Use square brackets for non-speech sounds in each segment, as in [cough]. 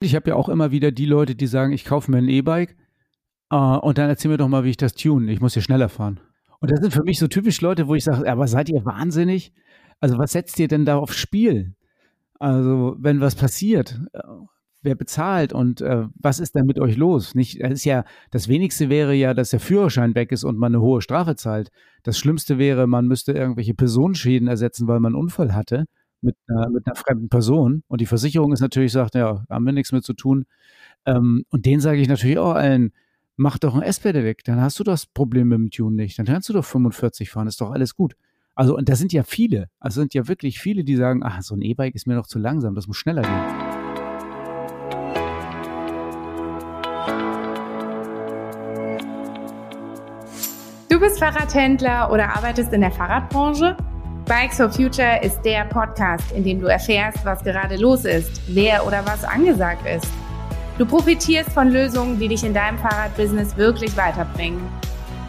Ich habe ja auch immer wieder die Leute, die sagen, ich kaufe mir ein E-Bike äh, und dann erzähl mir doch mal, wie ich das tune. Ich muss hier schneller fahren. Und das sind für mich so typisch Leute, wo ich sage, aber seid ihr wahnsinnig? Also was setzt ihr denn da aufs Spiel? Also wenn was passiert, äh, wer bezahlt und äh, was ist denn mit euch los? Nicht, das ist ja, das Wenigste wäre ja, dass der Führerschein weg ist und man eine hohe Strafe zahlt. Das Schlimmste wäre, man müsste irgendwelche Personenschäden ersetzen, weil man einen Unfall hatte mit einer, mit einer fremden Person. Und die Versicherung ist natürlich, sagt, ja, haben wir nichts mit zu tun. Ähm, und denen sage ich natürlich auch allen, mach doch ein S-Pedelec, dann hast du das Problem mit dem Tune nicht. Dann kannst du doch 45 fahren, ist doch alles gut. Also, und da sind ja viele, also sind ja wirklich viele, die sagen, ach, so ein E-Bike ist mir noch zu langsam, das muss schneller gehen. Du bist Fahrradhändler oder arbeitest in der Fahrradbranche? Bikes for Future ist der Podcast, in dem du erfährst, was gerade los ist, wer oder was angesagt ist. Du profitierst von Lösungen, die dich in deinem Fahrradbusiness wirklich weiterbringen.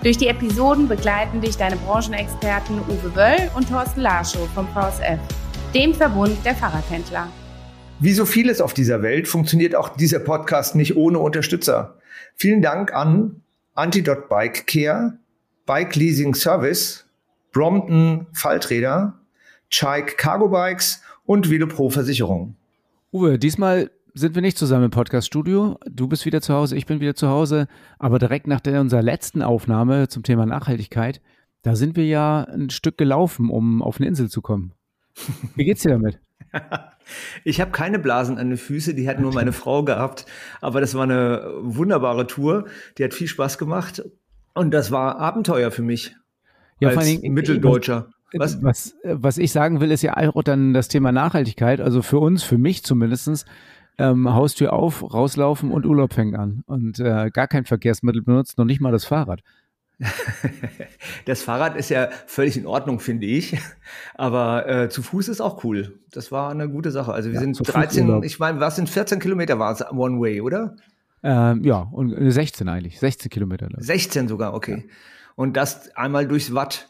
Durch die Episoden begleiten dich deine Branchenexperten Uwe Wöll und Thorsten Larschow vom VSF, dem Verbund der Fahrradhändler. Wie so vieles auf dieser Welt funktioniert auch dieser Podcast nicht ohne Unterstützer. Vielen Dank an Antidot Bike Care, Bike Leasing Service Brompton Falträder, Chike Cargo Bikes und Velopro Versicherung. Uwe, diesmal sind wir nicht zusammen im Podcast-Studio. Du bist wieder zu Hause, ich bin wieder zu Hause. Aber direkt nach der, unserer letzten Aufnahme zum Thema Nachhaltigkeit, da sind wir ja ein Stück gelaufen, um auf eine Insel zu kommen. [laughs] Wie geht's dir damit? Ich habe keine Blasen an den Füßen, die hat nur meine Frau gehabt. Aber das war eine wunderbare Tour. Die hat viel Spaß gemacht. Und das war Abenteuer für mich ja, als vor allem, Mitteldeutscher. Was? was? Was ich sagen will, ist ja auch dann das Thema Nachhaltigkeit. Also für uns, für mich zumindestens, ähm, Haustür auf, rauslaufen und Urlaub fängt an. Und äh, gar kein Verkehrsmittel benutzt, noch nicht mal das Fahrrad. [laughs] Das Fahrrad ist ja völlig in Ordnung, finde ich. Aber äh, zu Fuß ist auch cool. Das war eine gute Sache. Also wir ja, sind 13, ich meine, was sind 14 Kilometer war es One Way, oder? Ähm, ja, und 16 eigentlich. 16 Kilometer. 16 sogar, okay. Ja und das einmal durchs Watt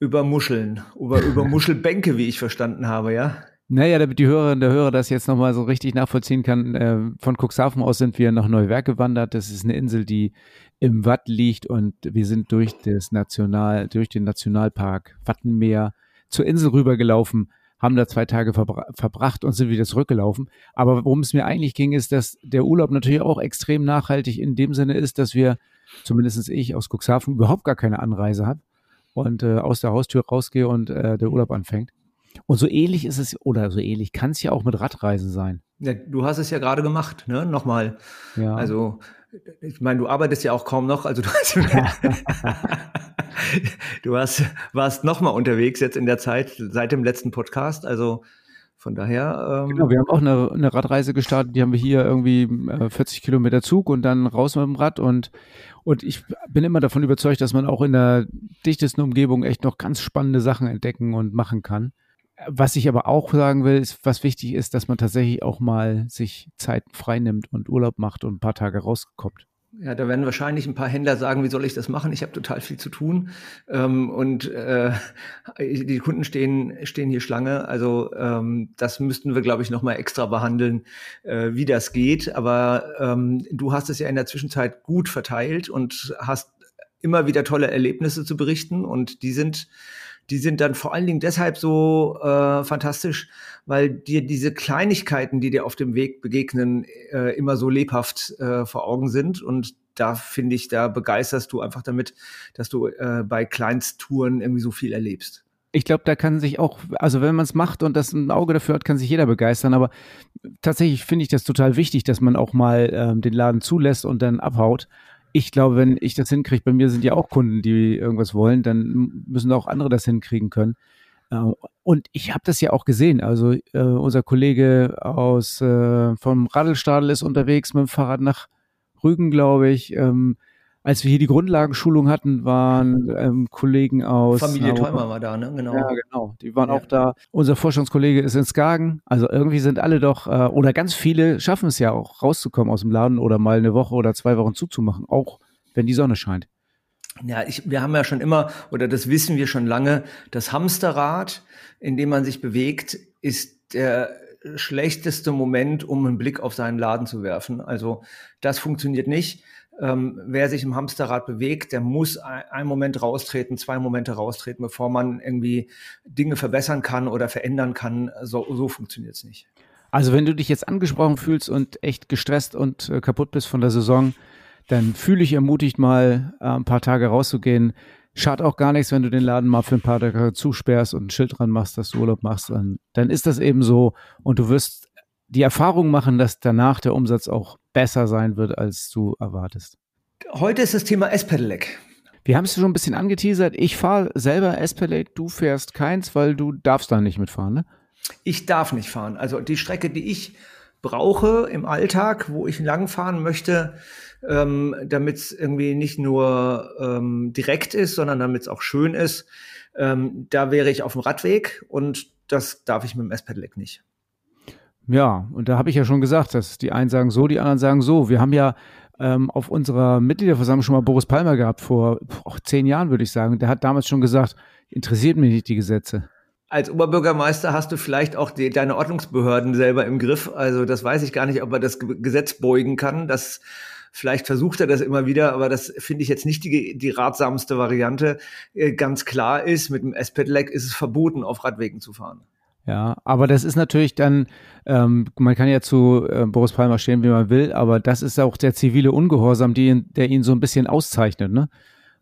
über Muscheln, über, über [laughs] Muschelbänke, wie ich verstanden habe, ja. Naja, damit die Hörerin der Hörer das jetzt nochmal so richtig nachvollziehen kann, äh, von Cuxhaven aus sind wir nach Neuwerk gewandert. Das ist eine Insel, die im Watt liegt und wir sind durch das National, durch den Nationalpark Wattenmeer zur Insel rübergelaufen, haben da zwei Tage verbra verbracht und sind wieder zurückgelaufen. Aber worum es mir eigentlich ging, ist, dass der Urlaub natürlich auch extrem nachhaltig in dem Sinne ist, dass wir zumindest ich aus Cuxhaven überhaupt gar keine Anreise habe und äh, aus der Haustür rausgehe und äh, der Urlaub anfängt. Und so ähnlich ist es, oder so ähnlich kann es ja auch mit Radreisen sein. Ja, du hast es ja gerade gemacht, ne? Nochmal. Ja. Also, ich meine, du arbeitest ja auch kaum noch, also du hast, [laughs] [laughs] du hast warst nochmal unterwegs jetzt in der Zeit seit dem letzten Podcast. Also von daher. Ähm genau, wir haben auch eine, eine, Radreise gestartet, die haben wir hier irgendwie äh, 40 Kilometer Zug und dann raus mit dem Rad und, und ich bin immer davon überzeugt, dass man auch in der dichtesten Umgebung echt noch ganz spannende Sachen entdecken und machen kann. Was ich aber auch sagen will, ist, was wichtig ist, dass man tatsächlich auch mal sich Zeit frei nimmt und Urlaub macht und ein paar Tage rauskommt. Ja, da werden wahrscheinlich ein paar Händler sagen, wie soll ich das machen? Ich habe total viel zu tun ähm, und äh, die Kunden stehen stehen hier Schlange. Also ähm, das müssten wir, glaube ich, noch mal extra behandeln, äh, wie das geht. Aber ähm, du hast es ja in der Zwischenzeit gut verteilt und hast immer wieder tolle Erlebnisse zu berichten und die sind die sind dann vor allen Dingen deshalb so äh, fantastisch, weil dir diese Kleinigkeiten, die dir auf dem Weg begegnen, äh, immer so lebhaft äh, vor Augen sind. Und da finde ich, da begeisterst du einfach damit, dass du äh, bei Kleinsttouren irgendwie so viel erlebst. Ich glaube, da kann sich auch, also wenn man es macht und das ein Auge dafür hat, kann sich jeder begeistern. Aber tatsächlich finde ich das total wichtig, dass man auch mal ähm, den Laden zulässt und dann abhaut ich glaube, wenn ich das hinkriege, bei mir sind ja auch Kunden, die irgendwas wollen, dann müssen auch andere das hinkriegen können. Äh, und ich habe das ja auch gesehen. Also äh, unser Kollege aus äh, vom Radlstadel ist unterwegs mit dem Fahrrad nach Rügen, glaube ich. Ähm, als wir hier die Grundlagenschulung hatten, waren ähm, Kollegen aus. Familie Teumer war da, ne? Genau. Ja, genau. Die waren ja. auch da. Unser Forschungskollege ist in Skagen. Also irgendwie sind alle doch, äh, oder ganz viele schaffen es ja auch rauszukommen aus dem Laden oder mal eine Woche oder zwei Wochen zuzumachen, auch wenn die Sonne scheint. Ja, ich, wir haben ja schon immer, oder das wissen wir schon lange, das Hamsterrad, in dem man sich bewegt, ist der schlechteste Moment, um einen Blick auf seinen Laden zu werfen. Also das funktioniert nicht. Ähm, wer sich im Hamsterrad bewegt, der muss ein, einen Moment raustreten, zwei Momente raustreten, bevor man irgendwie Dinge verbessern kann oder verändern kann. So, so funktioniert es nicht. Also wenn du dich jetzt angesprochen fühlst und echt gestresst und äh, kaputt bist von der Saison, dann fühle ich ermutigt mal äh, ein paar Tage rauszugehen. Schadet auch gar nichts, wenn du den Laden mal für ein paar Tage zusperrst und ein Schild dran machst, dass du Urlaub machst. Dann, dann ist das eben so und du wirst die Erfahrung machen, dass danach der Umsatz auch besser sein wird, als du erwartest. Heute ist das Thema S-Pedelec. Wir haben es schon ein bisschen angeteasert. Ich fahre selber S-Pedelec, du fährst keins, weil du darfst da nicht mitfahren, ne? Ich darf nicht fahren. Also die Strecke, die ich brauche im Alltag, wo ich lang fahren möchte, ähm, damit es irgendwie nicht nur ähm, direkt ist, sondern damit es auch schön ist, ähm, da wäre ich auf dem Radweg und das darf ich mit dem S-Pedelec nicht. Ja, und da habe ich ja schon gesagt, dass die einen sagen so, die anderen sagen so. Wir haben ja ähm, auf unserer Mitgliederversammlung schon mal Boris Palmer gehabt, vor oh, zehn Jahren würde ich sagen. Der hat damals schon gesagt, interessiert mich nicht die Gesetze. Als Oberbürgermeister hast du vielleicht auch die, deine Ordnungsbehörden selber im Griff. Also das weiß ich gar nicht, ob er das Gesetz beugen kann. Das Vielleicht versucht er das immer wieder, aber das finde ich jetzt nicht die, die ratsamste Variante. Äh, ganz klar ist, mit dem S-Pedelec ist es verboten, auf Radwegen zu fahren. Ja, aber das ist natürlich dann, ähm, man kann ja zu äh, Boris Palmer stehen, wie man will, aber das ist auch der zivile Ungehorsam, die, der ihn so ein bisschen auszeichnet. Ne?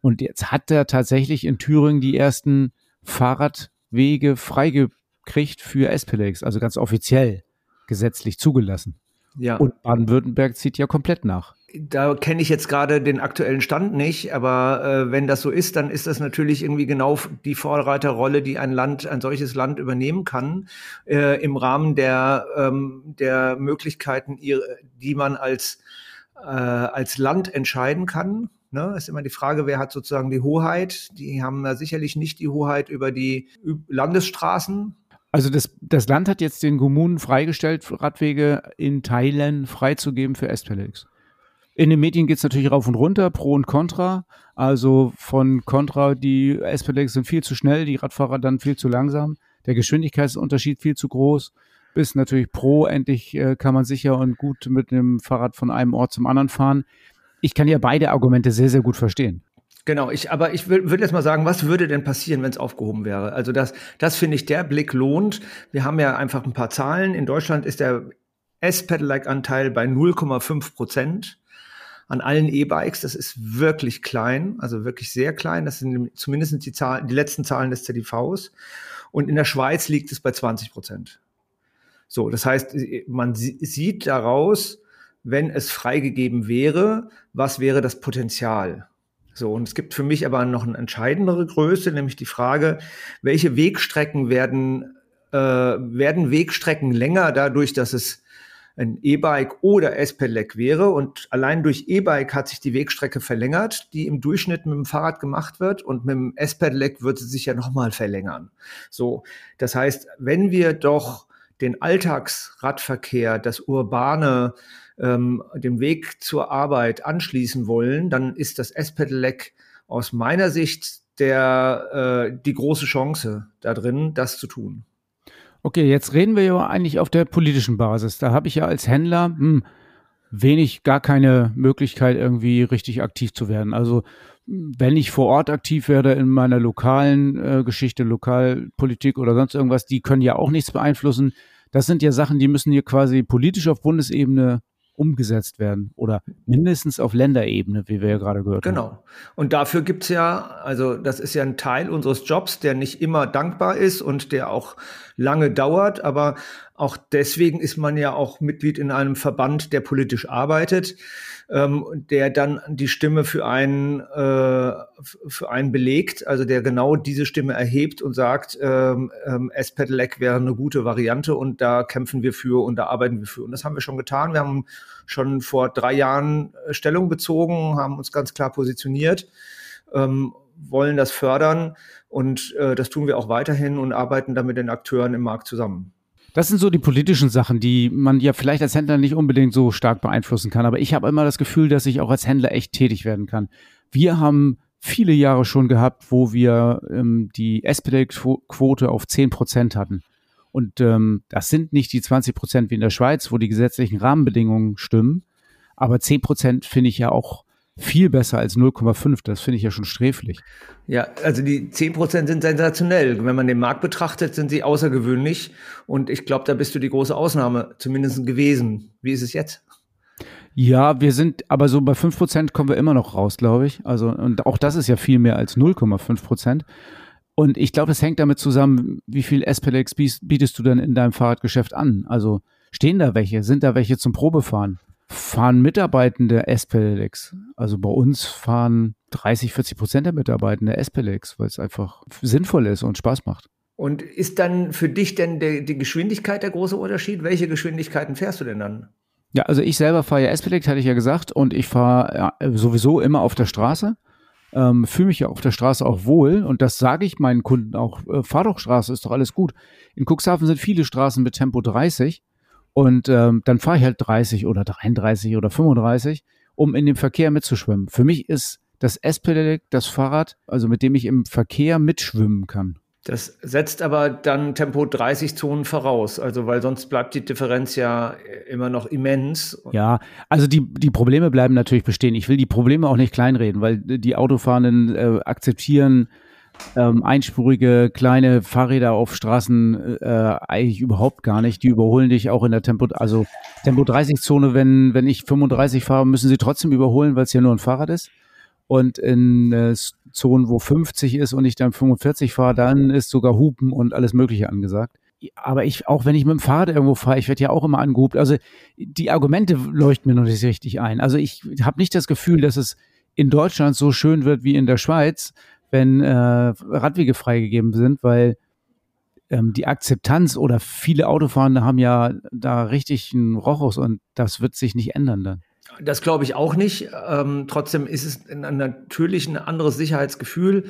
Und jetzt hat er tatsächlich in Thüringen die ersten Fahrradwege freigekriegt für S-Pedelecs, also ganz offiziell gesetzlich zugelassen. Ja. Und Baden-Württemberg zieht ja komplett nach. Da kenne ich jetzt gerade den aktuellen Stand nicht, aber äh, wenn das so ist, dann ist das natürlich irgendwie genau die Vorreiterrolle, die ein Land, ein solches Land übernehmen kann, äh, im Rahmen der, ähm, der Möglichkeiten, die man als, äh, als Land entscheiden kann. Ne, ist immer die Frage, wer hat sozusagen die Hoheit? Die haben ja sicherlich nicht die Hoheit über die Landesstraßen, also das, das Land hat jetzt den Kommunen freigestellt, Radwege in Teilen freizugeben für S-Pedelecs. In den Medien geht es natürlich rauf und runter, pro und contra. Also von contra, die S-Pedelecs sind viel zu schnell, die Radfahrer dann viel zu langsam. Der Geschwindigkeitsunterschied viel zu groß. Bis natürlich pro, endlich äh, kann man sicher und gut mit dem Fahrrad von einem Ort zum anderen fahren. Ich kann ja beide Argumente sehr, sehr gut verstehen. Genau, ich, aber ich würde würd jetzt mal sagen, was würde denn passieren, wenn es aufgehoben wäre? Also das, das finde ich, der Blick lohnt. Wir haben ja einfach ein paar Zahlen. In Deutschland ist der S-Pedelec-Anteil bei 0,5 Prozent an allen E-Bikes. Das ist wirklich klein, also wirklich sehr klein. Das sind zumindest die Zahlen, die letzten Zahlen des ZDVs. Und in der Schweiz liegt es bei 20 Prozent. So, das heißt, man sieht daraus, wenn es freigegeben wäre, was wäre das Potenzial? So, und es gibt für mich aber noch eine entscheidendere Größe, nämlich die Frage, welche Wegstrecken werden, äh, werden Wegstrecken länger dadurch, dass es ein E-Bike oder S-Pedelec wäre. Und allein durch E-Bike hat sich die Wegstrecke verlängert, die im Durchschnitt mit dem Fahrrad gemacht wird. Und mit dem S-Pedelec wird sie sich ja nochmal verlängern. So, das heißt, wenn wir doch den Alltagsradverkehr, das urbane ähm, dem Weg zur Arbeit anschließen wollen, dann ist das S-Pedelec aus meiner Sicht der, äh, die große Chance da drin, das zu tun. Okay, jetzt reden wir ja eigentlich auf der politischen Basis. Da habe ich ja als Händler hm, wenig, gar keine Möglichkeit, irgendwie richtig aktiv zu werden. Also wenn ich vor Ort aktiv werde in meiner lokalen äh, Geschichte, Lokalpolitik oder sonst irgendwas, die können ja auch nichts beeinflussen. Das sind ja Sachen, die müssen hier quasi politisch auf Bundesebene umgesetzt werden oder mindestens auf Länderebene, wie wir ja gerade gehört genau. haben. Genau. Und dafür gibt es ja, also das ist ja ein Teil unseres Jobs, der nicht immer dankbar ist und der auch lange dauert, aber auch deswegen ist man ja auch Mitglied in einem Verband, der politisch arbeitet ähm, der dann die Stimme für einen, äh, für einen belegt, also der genau diese Stimme erhebt und sagt, ähm, ähm, S-Pedelec wäre eine gute Variante und da kämpfen wir für und da arbeiten wir für. Und das haben wir schon getan. Wir haben schon vor drei Jahren äh, Stellung bezogen, haben uns ganz klar positioniert, ähm, wollen das fördern und äh, das tun wir auch weiterhin und arbeiten da mit den Akteuren im Markt zusammen. Das sind so die politischen Sachen, die man ja vielleicht als Händler nicht unbedingt so stark beeinflussen kann. Aber ich habe immer das Gefühl, dass ich auch als Händler echt tätig werden kann. Wir haben viele Jahre schon gehabt, wo wir ähm, die SPD-Quote auf zehn Prozent hatten. Und ähm, das sind nicht die 20 Prozent wie in der Schweiz, wo die gesetzlichen Rahmenbedingungen stimmen. Aber 10 Prozent finde ich ja auch viel besser als 0,5. Das finde ich ja schon sträflich. Ja, also die 10 Prozent sind sensationell. Wenn man den Markt betrachtet, sind sie außergewöhnlich. Und ich glaube, da bist du die große Ausnahme zumindest gewesen. Wie ist es jetzt? Ja, wir sind, aber so bei 5 Prozent kommen wir immer noch raus, glaube ich. Also, und auch das ist ja viel mehr als 0,5 Prozent. Und ich glaube, das hängt damit zusammen, wie viel S-Pelex bietest du dann in deinem Fahrradgeschäft an? Also, stehen da welche? Sind da welche zum Probefahren? Fahren Mitarbeitende S-Pedelecs. Also bei uns fahren 30, 40 Prozent der Mitarbeitende S-Pedelecs, weil es einfach sinnvoll ist und Spaß macht. Und ist dann für dich denn die, die Geschwindigkeit der große Unterschied? Welche Geschwindigkeiten fährst du denn dann? Ja, also ich selber fahre ja S-Pedelec, hatte ich ja gesagt, und ich fahre ja, sowieso immer auf der Straße. Ähm, fühle mich ja auf der Straße auch wohl und das sage ich meinen Kunden auch. Äh, fahr doch Straße, ist doch alles gut. In Cuxhaven sind viele Straßen mit Tempo 30 und ähm, dann fahre ich halt 30 oder 33 oder 35, um in dem Verkehr mitzuschwimmen. Für mich ist das S-Pedelec das Fahrrad, also mit dem ich im Verkehr mitschwimmen kann. Das setzt aber dann Tempo 30 Zonen voraus, also weil sonst bleibt die Differenz ja immer noch immens. Ja, also die, die Probleme bleiben natürlich bestehen. Ich will die Probleme auch nicht kleinreden, weil die Autofahrenden äh, akzeptieren ähm, einspurige kleine Fahrräder auf Straßen äh, eigentlich überhaupt gar nicht. Die überholen dich auch in der Tempo, also Tempo 30 Zone, wenn, wenn ich 35 fahre, müssen sie trotzdem überholen, weil es ja nur ein Fahrrad ist. Und in äh, Zonen, wo 50 ist und ich dann 45 fahre, dann ist sogar Hupen und alles Mögliche angesagt. Aber ich, auch wenn ich mit dem Fahrrad irgendwo fahre, ich werde ja auch immer angehupt. Also die Argumente leuchten mir noch nicht richtig ein. Also ich habe nicht das Gefühl, dass es in Deutschland so schön wird wie in der Schweiz, wenn äh, Radwege freigegeben sind, weil ähm, die Akzeptanz oder viele Autofahrende haben ja da richtig einen Rochus und das wird sich nicht ändern dann. Das glaube ich auch nicht. Ähm, trotzdem ist es natürlich ein anderes Sicherheitsgefühl,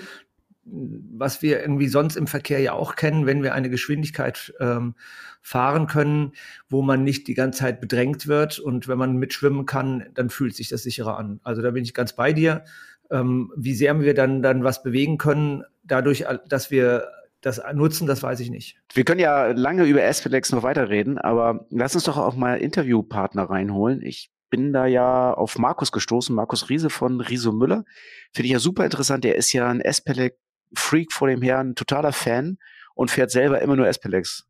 was wir irgendwie sonst im Verkehr ja auch kennen, wenn wir eine Geschwindigkeit ähm, fahren können, wo man nicht die ganze Zeit bedrängt wird. Und wenn man mitschwimmen kann, dann fühlt sich das sicherer an. Also da bin ich ganz bei dir. Ähm, wie sehr wir dann, dann was bewegen können, dadurch, dass wir das nutzen, das weiß ich nicht. Wir können ja lange über S-Flex noch weiterreden, aber lass uns doch auch mal Interviewpartner reinholen. Ich bin da ja auf Markus gestoßen, Markus Riese von Riso Müller. Finde ich ja super interessant. Der ist ja ein S-Pelec-Freak vor dem Herrn, totaler Fan und fährt selber immer nur S-Pelecs.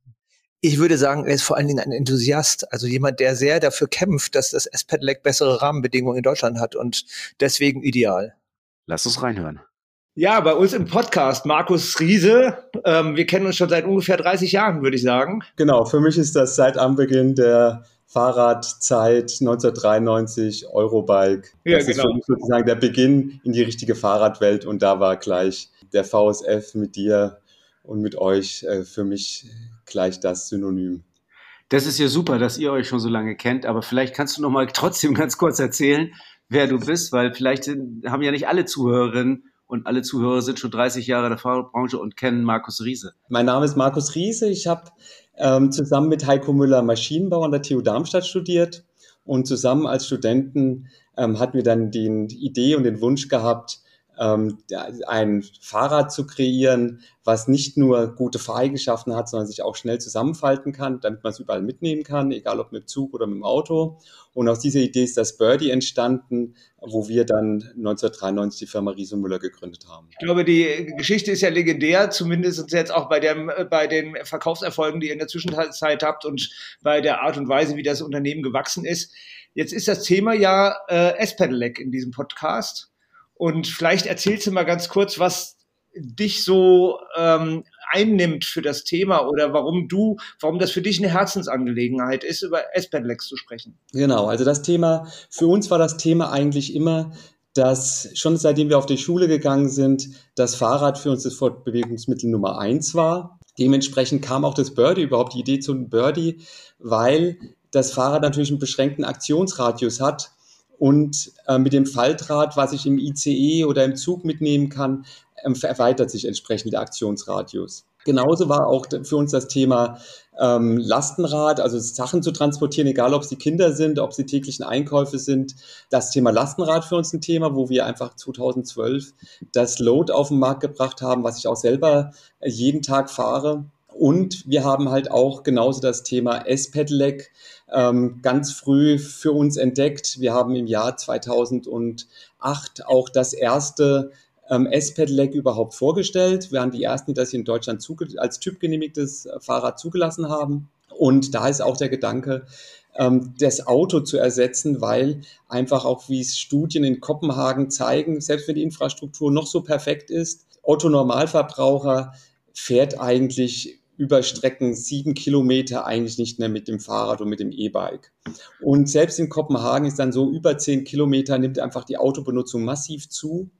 Ich würde sagen, er ist vor allen Dingen ein Enthusiast, also jemand, der sehr dafür kämpft, dass das S-Pedelec bessere Rahmenbedingungen in Deutschland hat und deswegen ideal. Lass uns reinhören. Ja, bei uns im Podcast Markus Riese. Ähm, wir kennen uns schon seit ungefähr 30 Jahren, würde ich sagen. Genau, für mich ist das seit Anbeginn der Fahrradzeit 1993 Eurobike. Ja, das genau. ist für mich sozusagen der Beginn in die richtige Fahrradwelt und da war gleich der VSF mit dir und mit euch äh, für mich gleich das Synonym. Das ist ja super, dass ihr euch schon so lange kennt, aber vielleicht kannst du noch mal trotzdem ganz kurz erzählen, wer du bist, weil vielleicht haben ja nicht alle Zuhörerinnen und alle Zuhörer sind schon 30 Jahre in der Fahrbranche und kennen Markus Riese. Mein Name ist Markus Riese. Ich habe ähm, zusammen mit Heiko Müller Maschinenbau an der TU Darmstadt studiert und zusammen als Studenten ähm, hatten wir dann die Idee und den Wunsch gehabt, ähm, ein Fahrrad zu kreieren, was nicht nur gute Fahreigenschaften hat, sondern sich auch schnell zusammenfalten kann, damit man es überall mitnehmen kann, egal ob mit Zug oder mit dem Auto. Und aus dieser Idee ist das Birdie entstanden, wo wir dann 1993 die Firma Riese Müller gegründet haben. Ich glaube, die Geschichte ist ja legendär, zumindest jetzt auch bei, dem, bei den Verkaufserfolgen, die ihr in der Zwischenzeit habt und bei der Art und Weise, wie das Unternehmen gewachsen ist. Jetzt ist das Thema ja äh, S-Pedelec in diesem Podcast. Und vielleicht erzählst du mal ganz kurz, was dich so ähm, einnimmt für das Thema oder warum du, warum das für dich eine Herzensangelegenheit ist, über S-Pedelecs zu sprechen. Genau, also das Thema, für uns war das Thema eigentlich immer, dass schon seitdem wir auf die Schule gegangen sind, das Fahrrad für uns das Fortbewegungsmittel Nummer eins war. Dementsprechend kam auch das Birdie, überhaupt die Idee zum Birdie, weil das Fahrrad natürlich einen beschränkten Aktionsradius hat und äh, mit dem Faltrad, was ich im ICE oder im Zug mitnehmen kann, ähm, erweitert sich entsprechend der Aktionsradius. Genauso war auch für uns das Thema ähm, Lastenrad, also Sachen zu transportieren, egal ob sie Kinder sind, ob sie täglichen Einkäufe sind. Das Thema Lastenrad für uns ein Thema, wo wir einfach 2012 das Load auf den Markt gebracht haben, was ich auch selber äh, jeden Tag fahre Und wir haben halt auch genauso das Thema S-Pedelec ähm, ganz früh für uns entdeckt. Wir haben im Jahr 2008 auch das erste ähm, S-Pedelec überhaupt vorgestellt. Wir waren die ersten, die das in Deutschland als typgenehmigtes Fahrrad zugelassen haben. Und da ist auch der Gedanke, ähm, das Auto zu ersetzen, weil einfach auch, wie es Studien in Kopenhagen zeigen, selbst wenn die Infrastruktur noch so perfekt ist, Otto Normalverbraucher fährt eigentlich über Strecken sieben Kilometer eigentlich nicht mehr mit dem Fahrrad und mit dem E-Bike. Und selbst in Kopenhagen ist dann so über zehn Kilometer nimmt einfach die Autobenutzung massiv zu.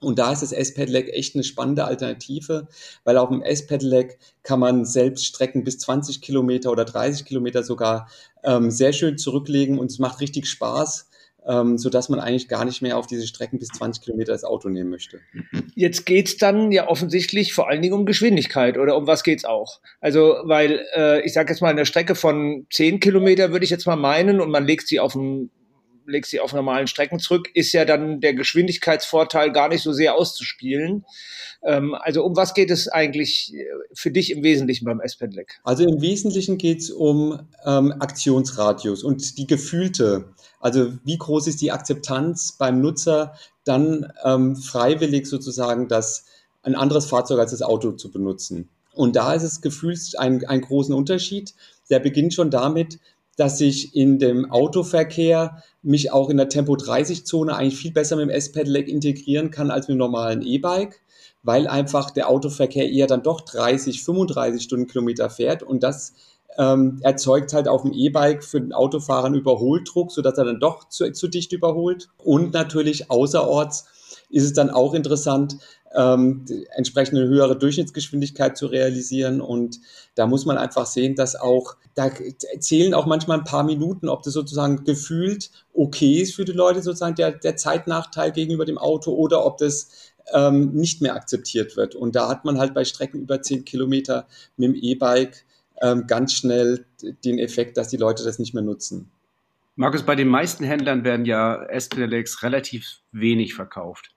Und da ist das S-Pedelec echt eine spannende Alternative, weil auf dem S-Pedelec kann man selbst Strecken bis 20 Kilometer oder 30 Kilometer sogar ähm, sehr schön zurücklegen und es macht richtig Spaß ähm, sodass man eigentlich gar nicht mehr auf diese Strecken bis 20 Kilometer das Auto nehmen möchte. Jetzt geht's dann ja offensichtlich vor allen Dingen um Geschwindigkeit oder um was geht's auch? Also, weil äh, ich sage jetzt mal, eine Strecke von 10 Kilometer würde ich jetzt mal meinen und man legt sie auf einen legt sie auf normalen Strecken zurück, ist ja dann der Geschwindigkeitsvorteil gar nicht so sehr auszuspielen. Ähm, also um was geht es eigentlich äh, für dich im Wesentlichen beim S-Pedelec? Also im Wesentlichen geht es um ähm, Aktionsradius und die gefühlte also wie groß ist die Akzeptanz beim Nutzer, dann ähm, freiwillig sozusagen das, ein anderes Fahrzeug als das Auto zu benutzen. Und da ist es gefühlt ein, ein großen Unterschied. Der beginnt schon damit, dass ich in dem Autoverkehr mich auch in der Tempo-30-Zone eigentlich viel besser mit dem S-Pedelec integrieren kann als mit dem normalen E-Bike, weil einfach der Autoverkehr eher dann doch 30, 35 Stundenkilometer fährt und das ähm, erzeugt halt auf dem E-Bike für den Autofahrer einen Überholdruck, sodass er dann doch zu, zu dicht überholt. Und natürlich außerorts ist es dann auch interessant, ähm, entsprechend eine höhere Durchschnittsgeschwindigkeit zu realisieren. Und da muss man einfach sehen, dass auch, da zählen auch manchmal ein paar Minuten, ob das sozusagen gefühlt okay ist für die Leute, sozusagen der, der Zeitnachteil gegenüber dem Auto oder ob das ähm, nicht mehr akzeptiert wird. Und da hat man halt bei Strecken über 10 Kilometer mit dem E-Bike ähm, ganz schnell den Effekt, dass die Leute das nicht mehr nutzen. Markus, bei den meisten Händlern werden ja S-Pedelecs relativ wenig verkauft.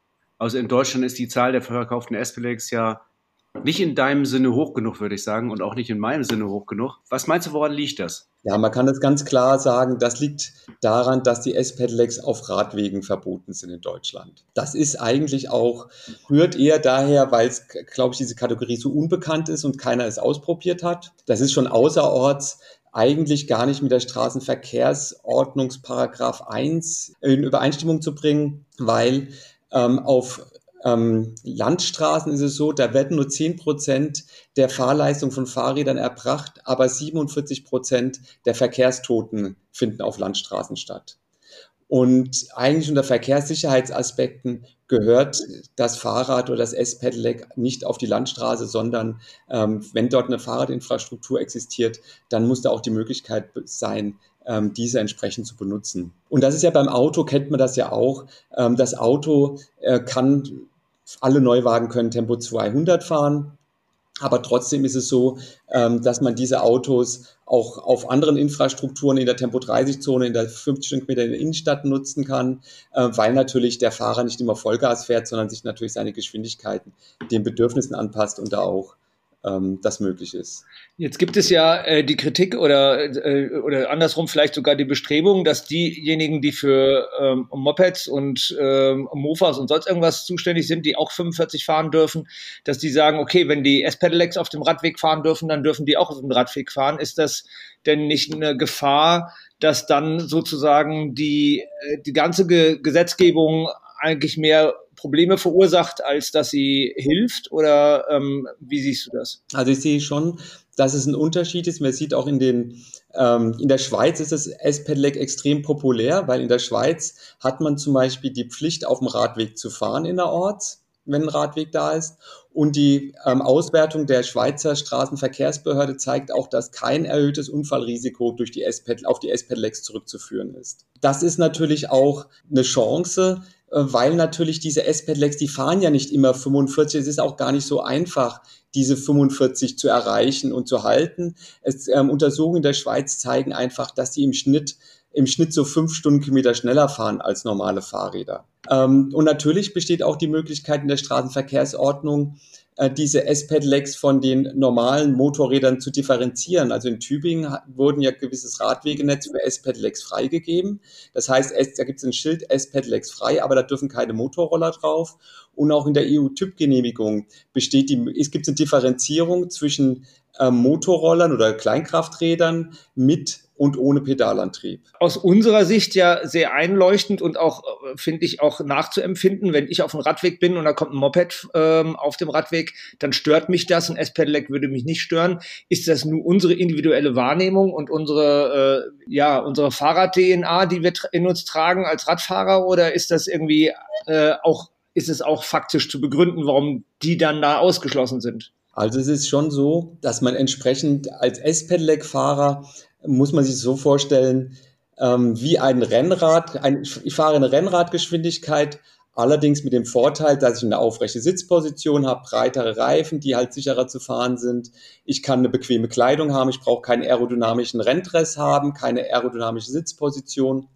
Also in Deutschland ist die Zahl der verkauften S-Pedelecs ja nicht in deinem Sinne hoch genug, würde ich sagen, und auch nicht in meinem Sinne hoch genug. Was meinst du, woran liegt das? Ja, man kann das ganz klar sagen, das liegt daran, dass die S-Pedelecs auf Radwegen verboten sind in Deutschland. Das ist eigentlich auch, rührt eher daher, weil es, glaube ich, diese Kategorie so unbekannt ist und keiner es ausprobiert hat. Das ist schon außerorts eigentlich gar nicht mit der Straßenverkehrsordnungsparagraph 1 in Übereinstimmung zu bringen, weil ähm, auf ähm, Landstraßen ist es so, da werden nur 10 Prozent der Fahrleistung von Fahrrädern erbracht, aber 47 Prozent der Verkehrstoten finden auf Landstraßen statt. Und eigentlich unter Verkehrssicherheitsaspekten gehört das Fahrrad oder das S-Pedelec nicht auf die Landstraße, sondern ähm, wenn dort eine Fahrradinfrastruktur existiert, dann muss da auch die Möglichkeit sein, ähm, diese entsprechend zu benutzen. Und das ist ja beim Auto, kennt man das ja auch. Ähm, das Auto äh, kann alle Neuwagen können Tempo 200 fahren. Aber trotzdem ist es so, ähm, dass man diese Autos auch auf anderen Infrastrukturen in der Tempo 30-Zone, in der 50 Stundenkilometer in der Innenstadt nutzen kann, äh, weil natürlich der Fahrer nicht immer Vollgas fährt, sondern sich natürlich seine Geschwindigkeiten den Bedürfnissen anpasst und da auch ähm, das möglich ist. Jetzt gibt es ja äh, die Kritik oder, äh, oder andersrum vielleicht sogar die Bestrebung, dass diejenigen, die für ähm, Mopeds und ähm, Mofas und sonst irgendwas zuständig sind, die auch 45 fahren dürfen, dass die sagen, okay, wenn die S-Pedelecs auf dem Radweg fahren dürfen, dann dürfen die auch auf dem Radweg fahren. Ist das denn nicht eine Gefahr, dass dann sozusagen die, äh, die ganze Ge Gesetzgebung eigentlich mehr Probleme verursacht, als dass sie hilft? Oder ähm, wie siehst du das? Also ich sehe schon, dass es ein Unterschied ist. Man sieht auch in den ähm, in der Schweiz ist das S-Pedelec extrem populär, weil in der Schweiz hat man zum Beispiel die Pflicht, auf dem Radweg zu fahren innerorts, wenn ein Radweg da ist. Und die ähm, Auswertung der Schweizer Straßenverkehrsbehörde zeigt auch, dass kein erhöhtes Unfallrisiko durch die S auf die S-Pedelecs zurückzuführen ist. Das ist natürlich auch eine Chance, weil natürlich diese S-Pedelecs, die fahren ja nicht immer 45. Es ist auch gar nicht so einfach, diese 45 zu erreichen und zu halten. Es, ähm, Untersuchungen der Schweiz zeigen einfach, dass die im Schnitt im Schnitt so fünf Stundenkilometer schneller fahren als normale Fahrräder. Ähm, und natürlich besteht auch die Möglichkeit in der Straßenverkehrsordnung, äh, diese S-Pedelecs von den normalen Motorrädern zu differenzieren. Also in Tübingen wurden ja gewisses Radwegenetz für S-Pedelecs freigegeben. Das heißt, da gibt es ein Schild S-Pedelecs frei, aber da dürfen keine Motorroller drauf. Und auch in der EU-Typgenehmigung besteht die, es gibt eine Differenzierung zwischen äh, Motorrollern oder Kleinkrafträdern mit und ohne Pedalantrieb. Aus unserer Sicht ja sehr einleuchtend und auch, äh, finde ich, auch nachzuempfinden. Wenn ich auf dem Radweg bin und da kommt ein Moped ähm, auf dem Radweg, dann stört mich das. Ein S-Pedelec würde mich nicht stören. Ist das nur unsere individuelle Wahrnehmung und unsere, äh, ja, unsere Fahrrad-DNA, die wir in uns tragen als Radfahrer oder ist das irgendwie äh, auch, ist es auch faktisch zu begründen, warum die dann da ausgeschlossen sind? Also es ist schon so, dass man entsprechend als S-Pedelec-Fahrer muss man sich so vorstellen, ähm, wie ein Rennrad. Ein, ich fahre eine Rennradgeschwindigkeit, allerdings mit dem Vorteil, dass ich eine aufrechte Sitzposition habe, breitere Reifen, die halt sicherer zu fahren sind. Ich kann eine bequeme Kleidung haben, ich brauche keinen aerodynamischen Renndress haben, keine aerodynamische Sitzposition.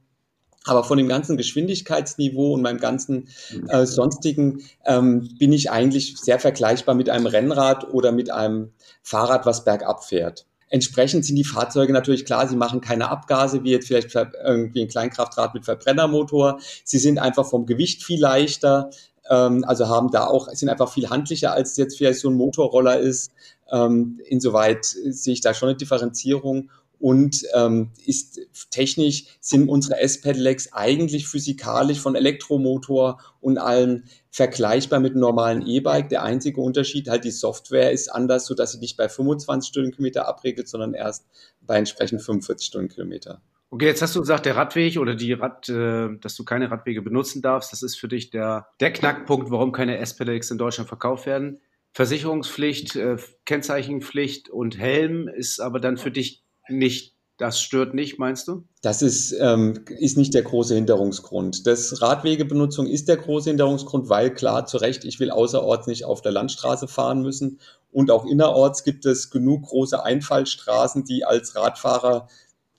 Aber von dem ganzen Geschwindigkeitsniveau und meinem ganzen äh, sonstigen ähm, bin ich eigentlich sehr vergleichbar mit einem Rennrad oder mit einem Fahrrad, was bergab fährt. Entsprechend sind die Fahrzeuge natürlich klar, sie machen keine Abgase, wie jetzt vielleicht irgendwie ein Kleinkraftrad mit Verbrennermotor. Sie sind einfach vom Gewicht viel leichter, ähm, also haben da auch, sind einfach viel handlicher, als jetzt vielleicht so ein Motorroller ist. Ähm, insoweit sehe ich da schon eine Differenzierung und ähm, ist technisch sind unsere S-Pedelecs eigentlich physikalisch von Elektromotor und allem vergleichbar mit einem normalen E-Bike. Der einzige Unterschied halt die Software ist anders, so dass sie nicht bei 25 Stundenkilometer abregelt, sondern erst bei entsprechend 45 Stundenkilometer. Okay, jetzt hast du gesagt, der Radweg oder die Rad, äh, dass du keine Radwege benutzen darfst, das ist für dich der, der Knackpunkt, warum keine S-Pedelecs in Deutschland verkauft werden. Versicherungspflicht, äh, Kennzeichenpflicht und Helm ist aber dann für dich nicht, das stört nicht, meinst du? Das ist, ähm, ist nicht der große Hinderungsgrund. Das Radwegebenutzung ist der große Hinderungsgrund, weil klar, zu Recht, ich will außerorts nicht auf der Landstraße fahren müssen. Und auch innerorts gibt es genug große Einfallstraßen, die als Radfahrer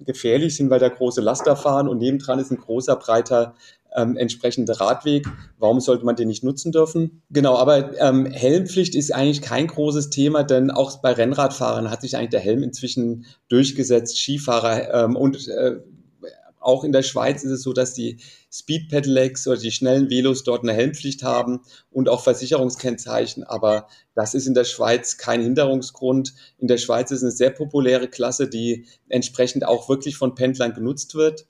gefährlich sind, weil da große Laster fahren und nebendran ist ein großer, breiter ähm, entsprechender Radweg. Warum sollte man den nicht nutzen dürfen? Genau, aber ähm, Helmpflicht ist eigentlich kein großes Thema, denn auch bei Rennradfahrern hat sich eigentlich der Helm inzwischen durchgesetzt. Skifahrer ähm, und äh, auch in der Schweiz ist es so, dass die Speed Pedelecs oder die schnellen Velos dort eine Helmpflicht haben und auch Versicherungskennzeichen. Aber das ist in der Schweiz kein Hinderungsgrund. In der Schweiz ist eine sehr populäre Klasse, die entsprechend auch wirklich von Pendlern genutzt wird.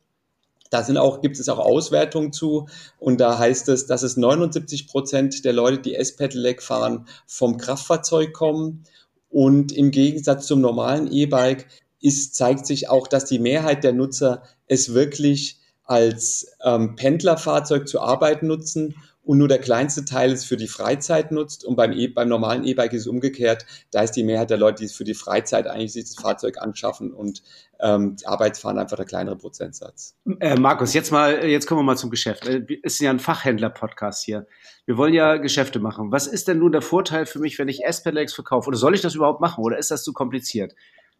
Da sind auch, gibt es auch Auswertungen zu. Und da heißt es, dass es 79 Prozent der Leute, die S-Pedelec fahren, vom Kraftfahrzeug kommen. Und im Gegensatz zum normalen E-Bike ist, zeigt sich auch, dass die Mehrheit der Nutzer es wirklich als ähm, Pendlerfahrzeug zur Arbeit nutzen und nur der kleinste Teil es für die Freizeit nutzt. Und beim, e beim normalen E-Bike ist es umgekehrt. Da ist die Mehrheit der Leute, die es für die Freizeit eigentlich sich das Fahrzeug anschaffen und ähm, Arbeitsfahren einfach der kleinere Prozentsatz. Äh, Markus, jetzt mal, jetzt kommen wir mal zum Geschäft. Äh, es ist ja ein Fachhändler-Podcast hier. Wir wollen ja Geschäfte machen. Was ist denn nun der Vorteil für mich, wenn ich S-Pedelecs verkaufe? Oder soll ich das überhaupt machen? Oder ist das zu kompliziert?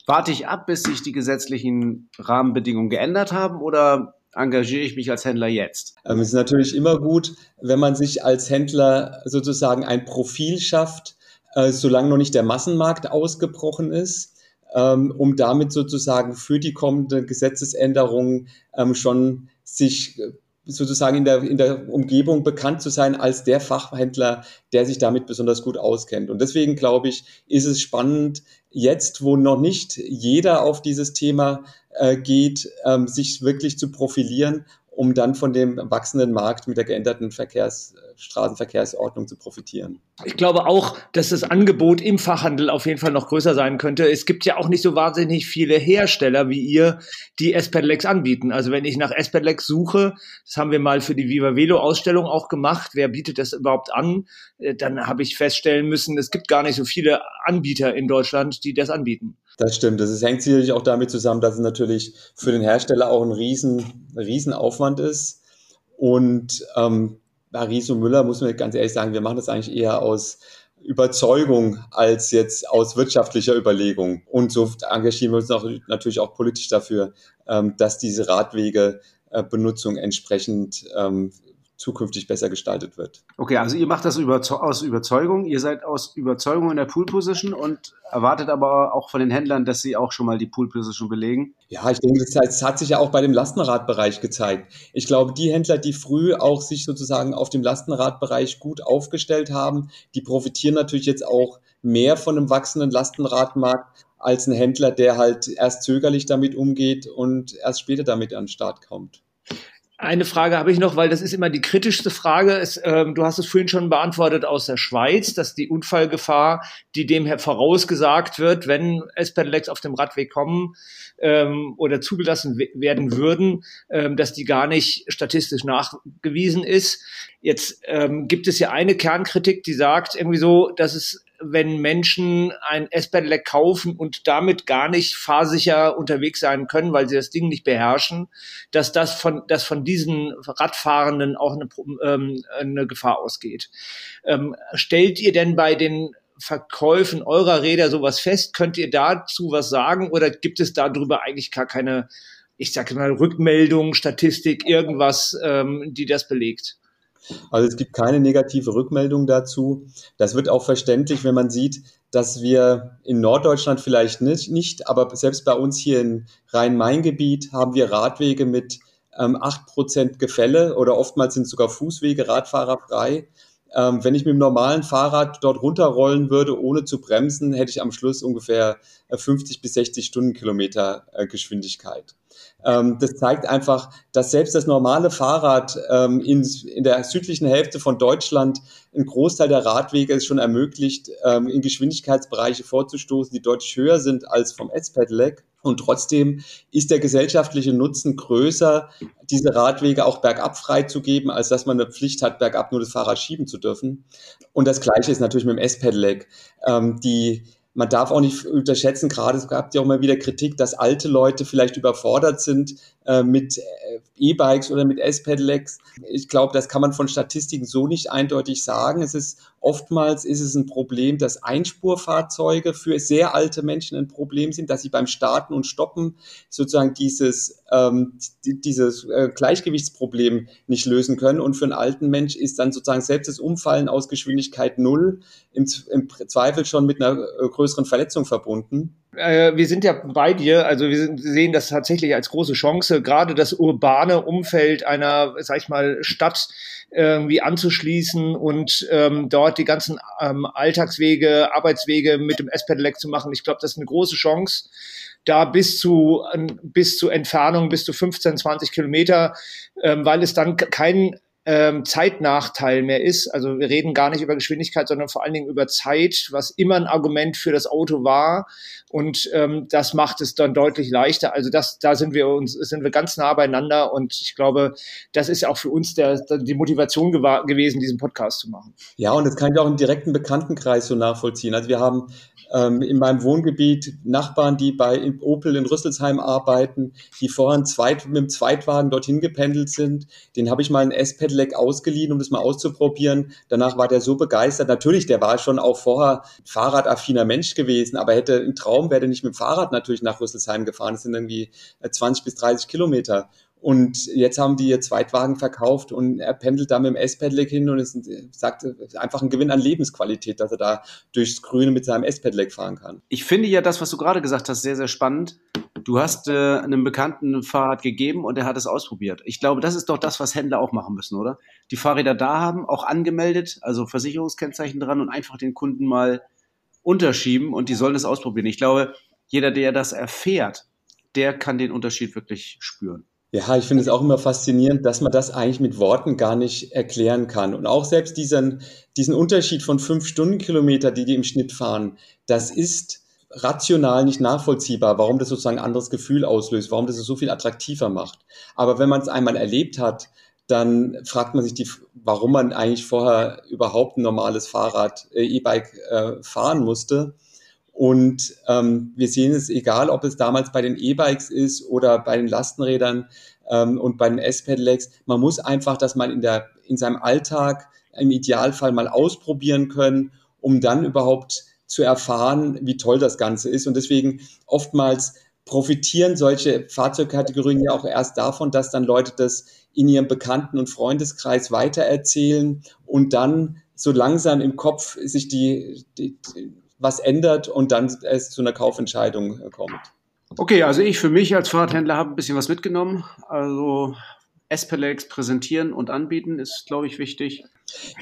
Warte ich ab, bis sich die gesetzlichen Rahmenbedingungen geändert haben? Oder engagiere ich mich als Händler jetzt? Ähm, es ist natürlich immer gut, wenn man sich als Händler sozusagen ein Profil schafft, äh, solange noch nicht der Massenmarkt ausgebrochen ist, ähm, um damit sozusagen für die kommende Gesetzesänderung ähm, schon sich sozusagen in der, in der Umgebung bekannt zu sein als der Fachhändler, der sich damit besonders gut auskennt. Und deswegen glaube ich, ist es spannend, jetzt, wo noch nicht jeder auf dieses Thema äh, geht, ähm, sich wirklich zu profilieren, um dann von dem wachsenden Markt mit der geänderten Verkehrs, Straßenverkehrsordnung zu profitieren. Ich glaube auch, dass das Angebot im Fachhandel auf jeden Fall noch größer sein könnte. Es gibt ja auch nicht so wahnsinnig viele Hersteller wie ihr, die S-Pedelecs anbieten. Also wenn ich nach S-Pedelecs suche, das haben wir mal für die Viva Velo Ausstellung auch gemacht, wer bietet das überhaupt an? Äh, dann habe ich feststellen müssen, es gibt gar nicht so viele Anbieter in Deutschland, die das anbieten. Das stimmt. Das hängt sicherlich auch damit zusammen, dass es natürlich für den Hersteller auch ein riesen, riesen Aufwand ist. Und ähm, Riso Müller muss man ganz ehrlich sagen, wir machen das eigentlich eher aus, Überzeugung als jetzt aus wirtschaftlicher Überlegung. Und so engagieren wir uns auch, natürlich auch politisch dafür, ähm, dass diese Radwegebenutzung äh, entsprechend ähm, zukünftig besser gestaltet wird. Okay, also ihr macht das aus Überzeugung. Ihr seid aus Überzeugung in der Pool Position und erwartet aber auch von den Händlern, dass sie auch schon mal die Pool Position belegen. Ja, ich denke, das hat sich ja auch bei dem Lastenradbereich gezeigt. Ich glaube, die Händler, die früh auch sich sozusagen auf dem Lastenradbereich gut aufgestellt haben, die profitieren natürlich jetzt auch mehr von einem wachsenden Lastenradmarkt als ein Händler, der halt erst zögerlich damit umgeht und erst später damit an den Start kommt. Eine Frage habe ich noch, weil das ist immer die kritischste Frage. Es, ähm, du hast es vorhin schon beantwortet aus der Schweiz, dass die Unfallgefahr, die dem vorausgesagt wird, wenn S-Pedelecs auf dem Radweg kommen ähm, oder zugelassen werden würden, ähm, dass die gar nicht statistisch nachgewiesen ist. Jetzt ähm, gibt es ja eine Kernkritik, die sagt irgendwie so, dass es wenn Menschen ein S-Pedelec kaufen und damit gar nicht fahrsicher unterwegs sein können, weil sie das Ding nicht beherrschen, dass das von, dass von diesen Radfahrenden auch eine, ähm, eine Gefahr ausgeht. Ähm, stellt ihr denn bei den Verkäufen eurer Räder sowas fest? Könnt ihr dazu was sagen oder gibt es darüber eigentlich gar keine, ich sage mal, Rückmeldung, Statistik, irgendwas, ähm, die das belegt? Also es gibt keine negative Rückmeldung dazu. Das wird auch verständlich, wenn man sieht, dass wir in Norddeutschland vielleicht nicht, nicht aber selbst bei uns hier in Rhein-Main-Gebiet haben wir Radwege mit ähm, 8% Gefälle oder oftmals sind sogar Fußwege radfahrerfrei. Ähm, wenn ich mit dem normalen Fahrrad dort runterrollen würde, ohne zu bremsen, hätte ich am Schluss ungefähr 50 äh, bis 60 Stundenkilometer äh, Geschwindigkeit. Ähm, das zeigt einfach, dass selbst das normale Fahrrad ähm, in, in der südlichen Hälfte von Deutschland einen Großteil der Radwege es schon ermöglicht, ähm, in Geschwindigkeitsbereiche vorzustoßen, die deutlich höher sind als vom S-Pedelec. Und trotzdem ist der gesellschaftliche Nutzen größer, diese Radwege auch bergab freizugeben, als dass man eine Pflicht hat, bergab nur das Fahrrad schieben zu dürfen. Und das Gleiche ist natürlich mit dem S-Pedelec. Ähm, man darf auch nicht unterschätzen, gerade es gab ja auch mal wieder Kritik, dass alte Leute vielleicht überfordert sind äh, mit äh, E-Bikes oder mit S-Pedelecs. Ich glaube, das kann man von Statistiken so nicht eindeutig sagen. Es ist oftmals ist es ein Problem, dass Einspurfahrzeuge für sehr alte Menschen ein Problem sind, dass sie beim Starten und Stoppen sozusagen dieses, ähm, dieses äh, Gleichgewichtsproblem nicht lösen können. Und für einen alten Mensch ist dann sozusagen selbst das Umfallen aus Geschwindigkeit null im, im Zweifel schon mit einer äh, größeren Verletzung verbunden äh, wir sind ja bei dir, also wir sehen das tatsächlich als große Chance, gerade das urbane Umfeld einer, sag ich mal, Stadt irgendwie anzuschließen und ähm, dort die ganzen ähm, Alltagswege, Arbeitswege mit dem S-Pedelec zu machen. Ich glaube, das ist eine große Chance da bis zu, bis zu Entfernung, bis zu 15, 20 Kilometer, ähm, weil es dann kein ähm, Zeitnachteil mehr ist. Also wir reden gar nicht über Geschwindigkeit, sondern vor allen Dingen über Zeit, was immer ein Argument für das Auto war. Und ähm, das macht es dann deutlich leichter. Also das, da sind wir uns, sind wir ganz nah beieinander. Und ich glaube, das ist auch für uns der, die Motivation gewesen, diesen Podcast zu machen. Ja, und das kann ich auch im direkten Bekanntenkreis so nachvollziehen. Also wir haben ähm, in meinem Wohngebiet Nachbarn, die bei Opel in Rüsselsheim arbeiten, die vorher Zweit, mit dem Zweitwagen dorthin gependelt sind. Den habe ich mal ein S-Pedelec ausgeliehen, um das mal auszuprobieren. Danach war der so begeistert. Natürlich, der war schon auch vorher fahrradaffiner Mensch gewesen, aber hätte ein Traum, wäre nicht mit dem Fahrrad natürlich nach Rüsselsheim gefahren. Das sind irgendwie 20 bis 30 Kilometer. Und jetzt haben die ihr Zweitwagen verkauft und er pendelt da mit dem S-Pedelec hin und es sagt einfach ein Gewinn an Lebensqualität, dass er da durchs Grüne mit seinem S-Pedelec fahren kann. Ich finde ja das, was du gerade gesagt hast, sehr, sehr spannend. Du hast äh, einem Bekannten ein Fahrrad gegeben und er hat es ausprobiert. Ich glaube, das ist doch das, was Händler auch machen müssen, oder? Die Fahrräder da haben, auch angemeldet, also Versicherungskennzeichen dran und einfach den Kunden mal unterschieben und die sollen es ausprobieren. Ich glaube, jeder, der das erfährt, der kann den Unterschied wirklich spüren. Ja, ich finde es auch immer faszinierend, dass man das eigentlich mit Worten gar nicht erklären kann. Und auch selbst diesen, diesen Unterschied von fünf Stundenkilometer, die die im Schnitt fahren, das ist rational nicht nachvollziehbar, warum das sozusagen ein anderes Gefühl auslöst, warum das es so viel attraktiver macht. Aber wenn man es einmal erlebt hat, dann fragt man sich, die, warum man eigentlich vorher überhaupt ein normales Fahrrad, äh, E-Bike äh, fahren musste. Und ähm, wir sehen es, egal ob es damals bei den E-Bikes ist oder bei den Lastenrädern ähm, und bei den S-Pedelecs, man muss einfach, dass man in, der, in seinem Alltag im Idealfall mal ausprobieren können um dann überhaupt zu erfahren, wie toll das Ganze ist. Und deswegen oftmals profitieren solche Fahrzeugkategorien ja auch erst davon, dass dann Leute das in ihrem Bekannten- und Freundeskreis weitererzählen und dann so langsam im Kopf sich die, die, was ändert und dann es zu einer Kaufentscheidung kommt. Okay, also ich für mich als Fahrradhändler habe ein bisschen was mitgenommen. Also SPLX präsentieren und anbieten ist, glaube ich, wichtig.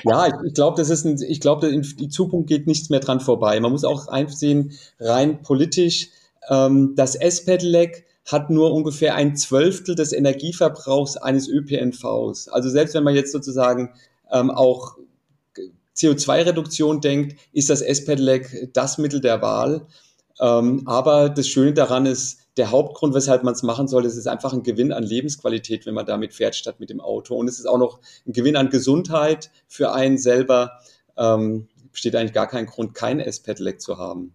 Ja, ich, ich glaube, das ist ein, ich glaube, die Zukunft geht nichts mehr dran vorbei. Man muss auch einsehen, rein politisch, ähm, das S-Pedelec hat nur ungefähr ein Zwölftel des Energieverbrauchs eines ÖPNVs. Also selbst wenn man jetzt sozusagen ähm, auch CO2-Reduktion denkt, ist das S-Pedelec das Mittel der Wahl. Ähm, aber das Schöne daran ist, der Hauptgrund, weshalb man es machen soll, es ist einfach ein Gewinn an Lebensqualität, wenn man damit fährt, statt mit dem Auto. Und es ist auch noch ein Gewinn an Gesundheit für einen selber. Ähm, besteht eigentlich gar kein Grund, kein S-Pedelec zu haben.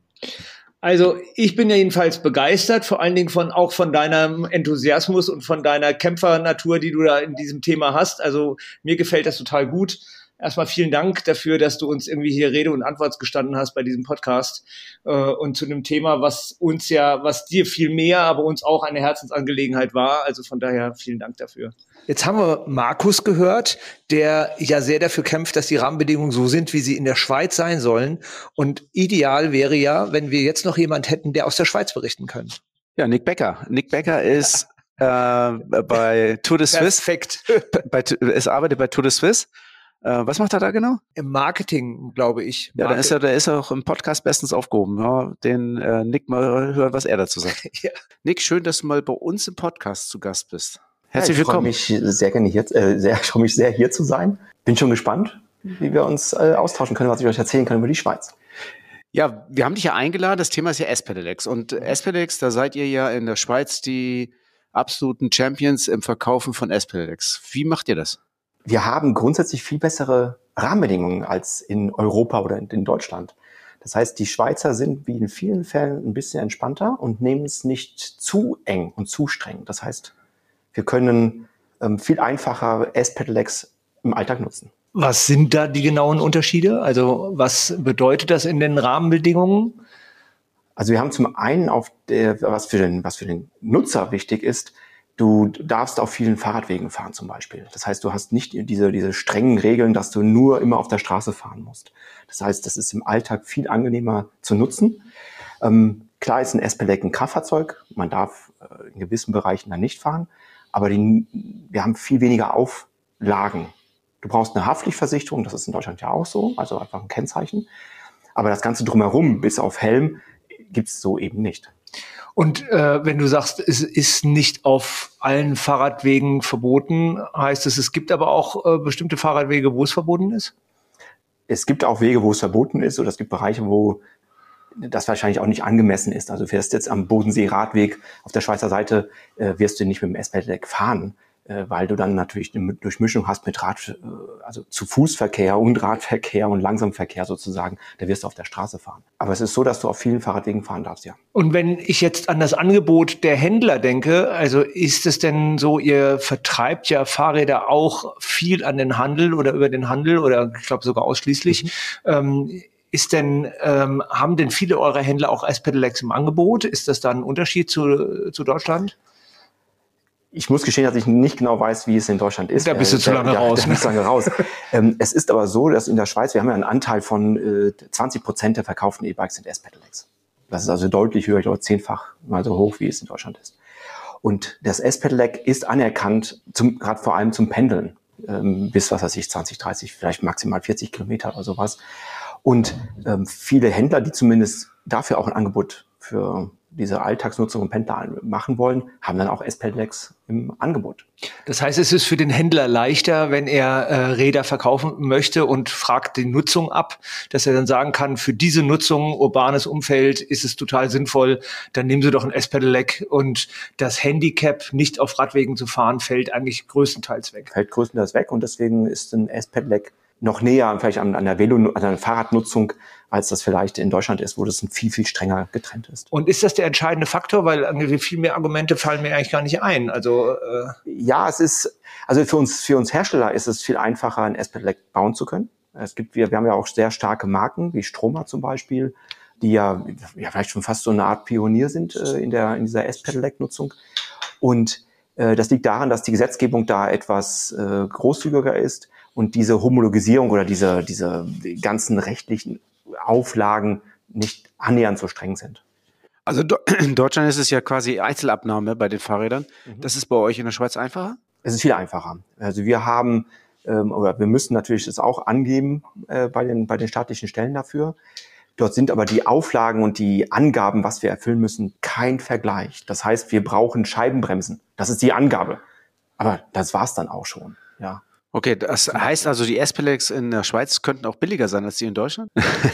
Also ich bin ja jedenfalls begeistert, vor allen Dingen von auch von deinem Enthusiasmus und von deiner Kämpfernatur, die du da in diesem Thema hast. Also mir gefällt das total gut erstmal vielen Dank dafür, dass du uns irgendwie hier Rede und Antwort gestanden hast bei diesem Podcast äh, und zu einem Thema, was uns ja, was dir viel mehr, aber uns auch eine Herzensangelegenheit war. Also von daher vielen Dank dafür. Jetzt haben wir Markus gehört, der ja sehr dafür kämpft, dass die Rahmenbedingungen so sind, wie sie in der Schweiz sein sollen. Und ideal wäre ja, wenn wir jetzt noch jemand hätten, der aus der Schweiz berichten könnte. Ja, Nick Becker. Nick Becker ist [laughs] äh, bei Tour de Suisse. Perfekt. Bei, es arbeitet bei Tour de Suisse äh, was macht er da genau? Im Marketing, glaube ich. Ja, da ist er, da ist er auch im Podcast bestens aufgehoben. Ja, den äh, Nick mal hören, was er dazu sagt. [laughs] ja. Nick, schön, dass du mal bei uns im Podcast zu Gast bist. Herzlich ja, ich willkommen. Ich freue mich sehr gerne hier, äh, sehr, ich freue mich sehr hier zu sein. Bin schon gespannt, wie wir uns äh, austauschen können, was ich euch erzählen kann über die Schweiz. Ja, wir haben dich ja eingeladen. Das Thema ist ja S-Pedelecs. Und S-Pedelecs, da seid ihr ja in der Schweiz die absoluten Champions im Verkaufen von S-Pedelecs. Wie macht ihr das? Wir haben grundsätzlich viel bessere Rahmenbedingungen als in Europa oder in Deutschland. Das heißt, die Schweizer sind wie in vielen Fällen ein bisschen entspannter und nehmen es nicht zu eng und zu streng. Das heißt, wir können ähm, viel einfacher S-Pedelecs im Alltag nutzen. Was sind da die genauen Unterschiede? Also was bedeutet das in den Rahmenbedingungen? Also wir haben zum einen auf der, was für den, was für den Nutzer wichtig ist, Du darfst auf vielen Fahrradwegen fahren zum Beispiel. Das heißt, du hast nicht diese, diese strengen Regeln, dass du nur immer auf der Straße fahren musst. Das heißt, das ist im Alltag viel angenehmer zu nutzen. Ähm, klar ist ein S-Pedelec ein Kraftfahrzeug. Man darf äh, in gewissen Bereichen da nicht fahren. Aber die, wir haben viel weniger Auflagen. Du brauchst eine Haftpflichtversicherung. Das ist in Deutschland ja auch so. Also einfach ein Kennzeichen. Aber das Ganze drumherum, bis auf Helm, gibt's so eben nicht. Und äh, wenn du sagst, es ist nicht auf allen Fahrradwegen verboten, heißt es, es gibt aber auch äh, bestimmte Fahrradwege, wo es verboten ist? Es gibt auch Wege, wo es verboten ist, oder es gibt Bereiche, wo das wahrscheinlich auch nicht angemessen ist. Also fährst jetzt am Bodensee-Radweg auf der Schweizer Seite, äh, wirst du nicht mit dem S-Pedelec fahren weil du dann natürlich eine Durchmischung hast mit Rad, äh, also zu Fußverkehr und Radverkehr und Langsamverkehr sozusagen, da wirst du auf der Straße fahren. Aber es ist so, dass du auf vielen Fahrradwegen fahren darfst, ja. Und wenn ich jetzt an das Angebot der Händler denke, also ist es denn so, ihr vertreibt ja Fahrräder auch viel an den Handel oder über den Handel oder ich glaube sogar ausschließlich. Mhm. Ähm, ist denn, ähm, haben denn viele eurer Händler auch S-Pedelecs im Angebot? Ist das dann ein Unterschied zu, zu Deutschland? Ich muss gestehen, dass ich nicht genau weiß, wie es in Deutschland ist. Da bist du zu lange da, raus. Da, da lange raus. ähm, es ist aber so, dass in der Schweiz, wir haben ja einen Anteil von äh, 20 Prozent der verkauften E-Bikes sind S-Pedelecs. Das ist also deutlich höher, ich glaube zehnfach mal so hoch, wie es in Deutschland ist. Und das S-Pedelec ist anerkannt, gerade vor allem zum Pendeln, ähm, bis, was weiß ich, 20, 30, vielleicht maximal 40 Kilometer oder sowas. Und ähm, viele Händler, die zumindest dafür auch ein Angebot für diese Alltagsnutzung und Pendler machen wollen, haben dann auch S-Pedelecs im Angebot. Das heißt, es ist für den Händler leichter, wenn er äh, Räder verkaufen möchte und fragt die Nutzung ab, dass er dann sagen kann, für diese Nutzung, urbanes Umfeld, ist es total sinnvoll, dann nehmen Sie doch ein S-Pedelec und das Handicap, nicht auf Radwegen zu fahren, fällt eigentlich größtenteils weg. Fällt größtenteils weg und deswegen ist ein S-Pedelec noch näher vielleicht an, an der Velo, an der Fahrradnutzung, als das vielleicht in Deutschland ist, wo das viel, viel strenger getrennt ist. Und ist das der entscheidende Faktor? Weil irgendwie viel mehr Argumente fallen mir eigentlich gar nicht ein. Also äh Ja, es ist, also für uns, für uns Hersteller ist es viel einfacher, ein S-Pedelec bauen zu können. Es gibt, wir, wir haben ja auch sehr starke Marken, wie Stroma zum Beispiel, die ja, ja vielleicht schon fast so eine Art Pionier sind äh, in, der, in dieser S-Pedelec-Nutzung. Und äh, das liegt daran, dass die Gesetzgebung da etwas äh, großzügiger ist und diese Homologisierung oder diese, diese ganzen rechtlichen Auflagen nicht annähernd so streng sind. Also in [clears throat] Deutschland ist es ja quasi Einzelabnahme bei den Fahrrädern. Mhm. Das ist bei euch in der Schweiz einfacher? Es ist viel einfacher. Also wir haben ähm, oder wir müssen natürlich das auch angeben äh, bei, den, bei den staatlichen Stellen dafür. Dort sind aber die Auflagen und die Angaben, was wir erfüllen müssen, kein Vergleich. Das heißt, wir brauchen Scheibenbremsen. Das ist die Angabe. Aber das war's dann auch schon. Ja. Okay, das heißt also, die S-Pelecs in der Schweiz könnten auch billiger sein als die in Deutschland?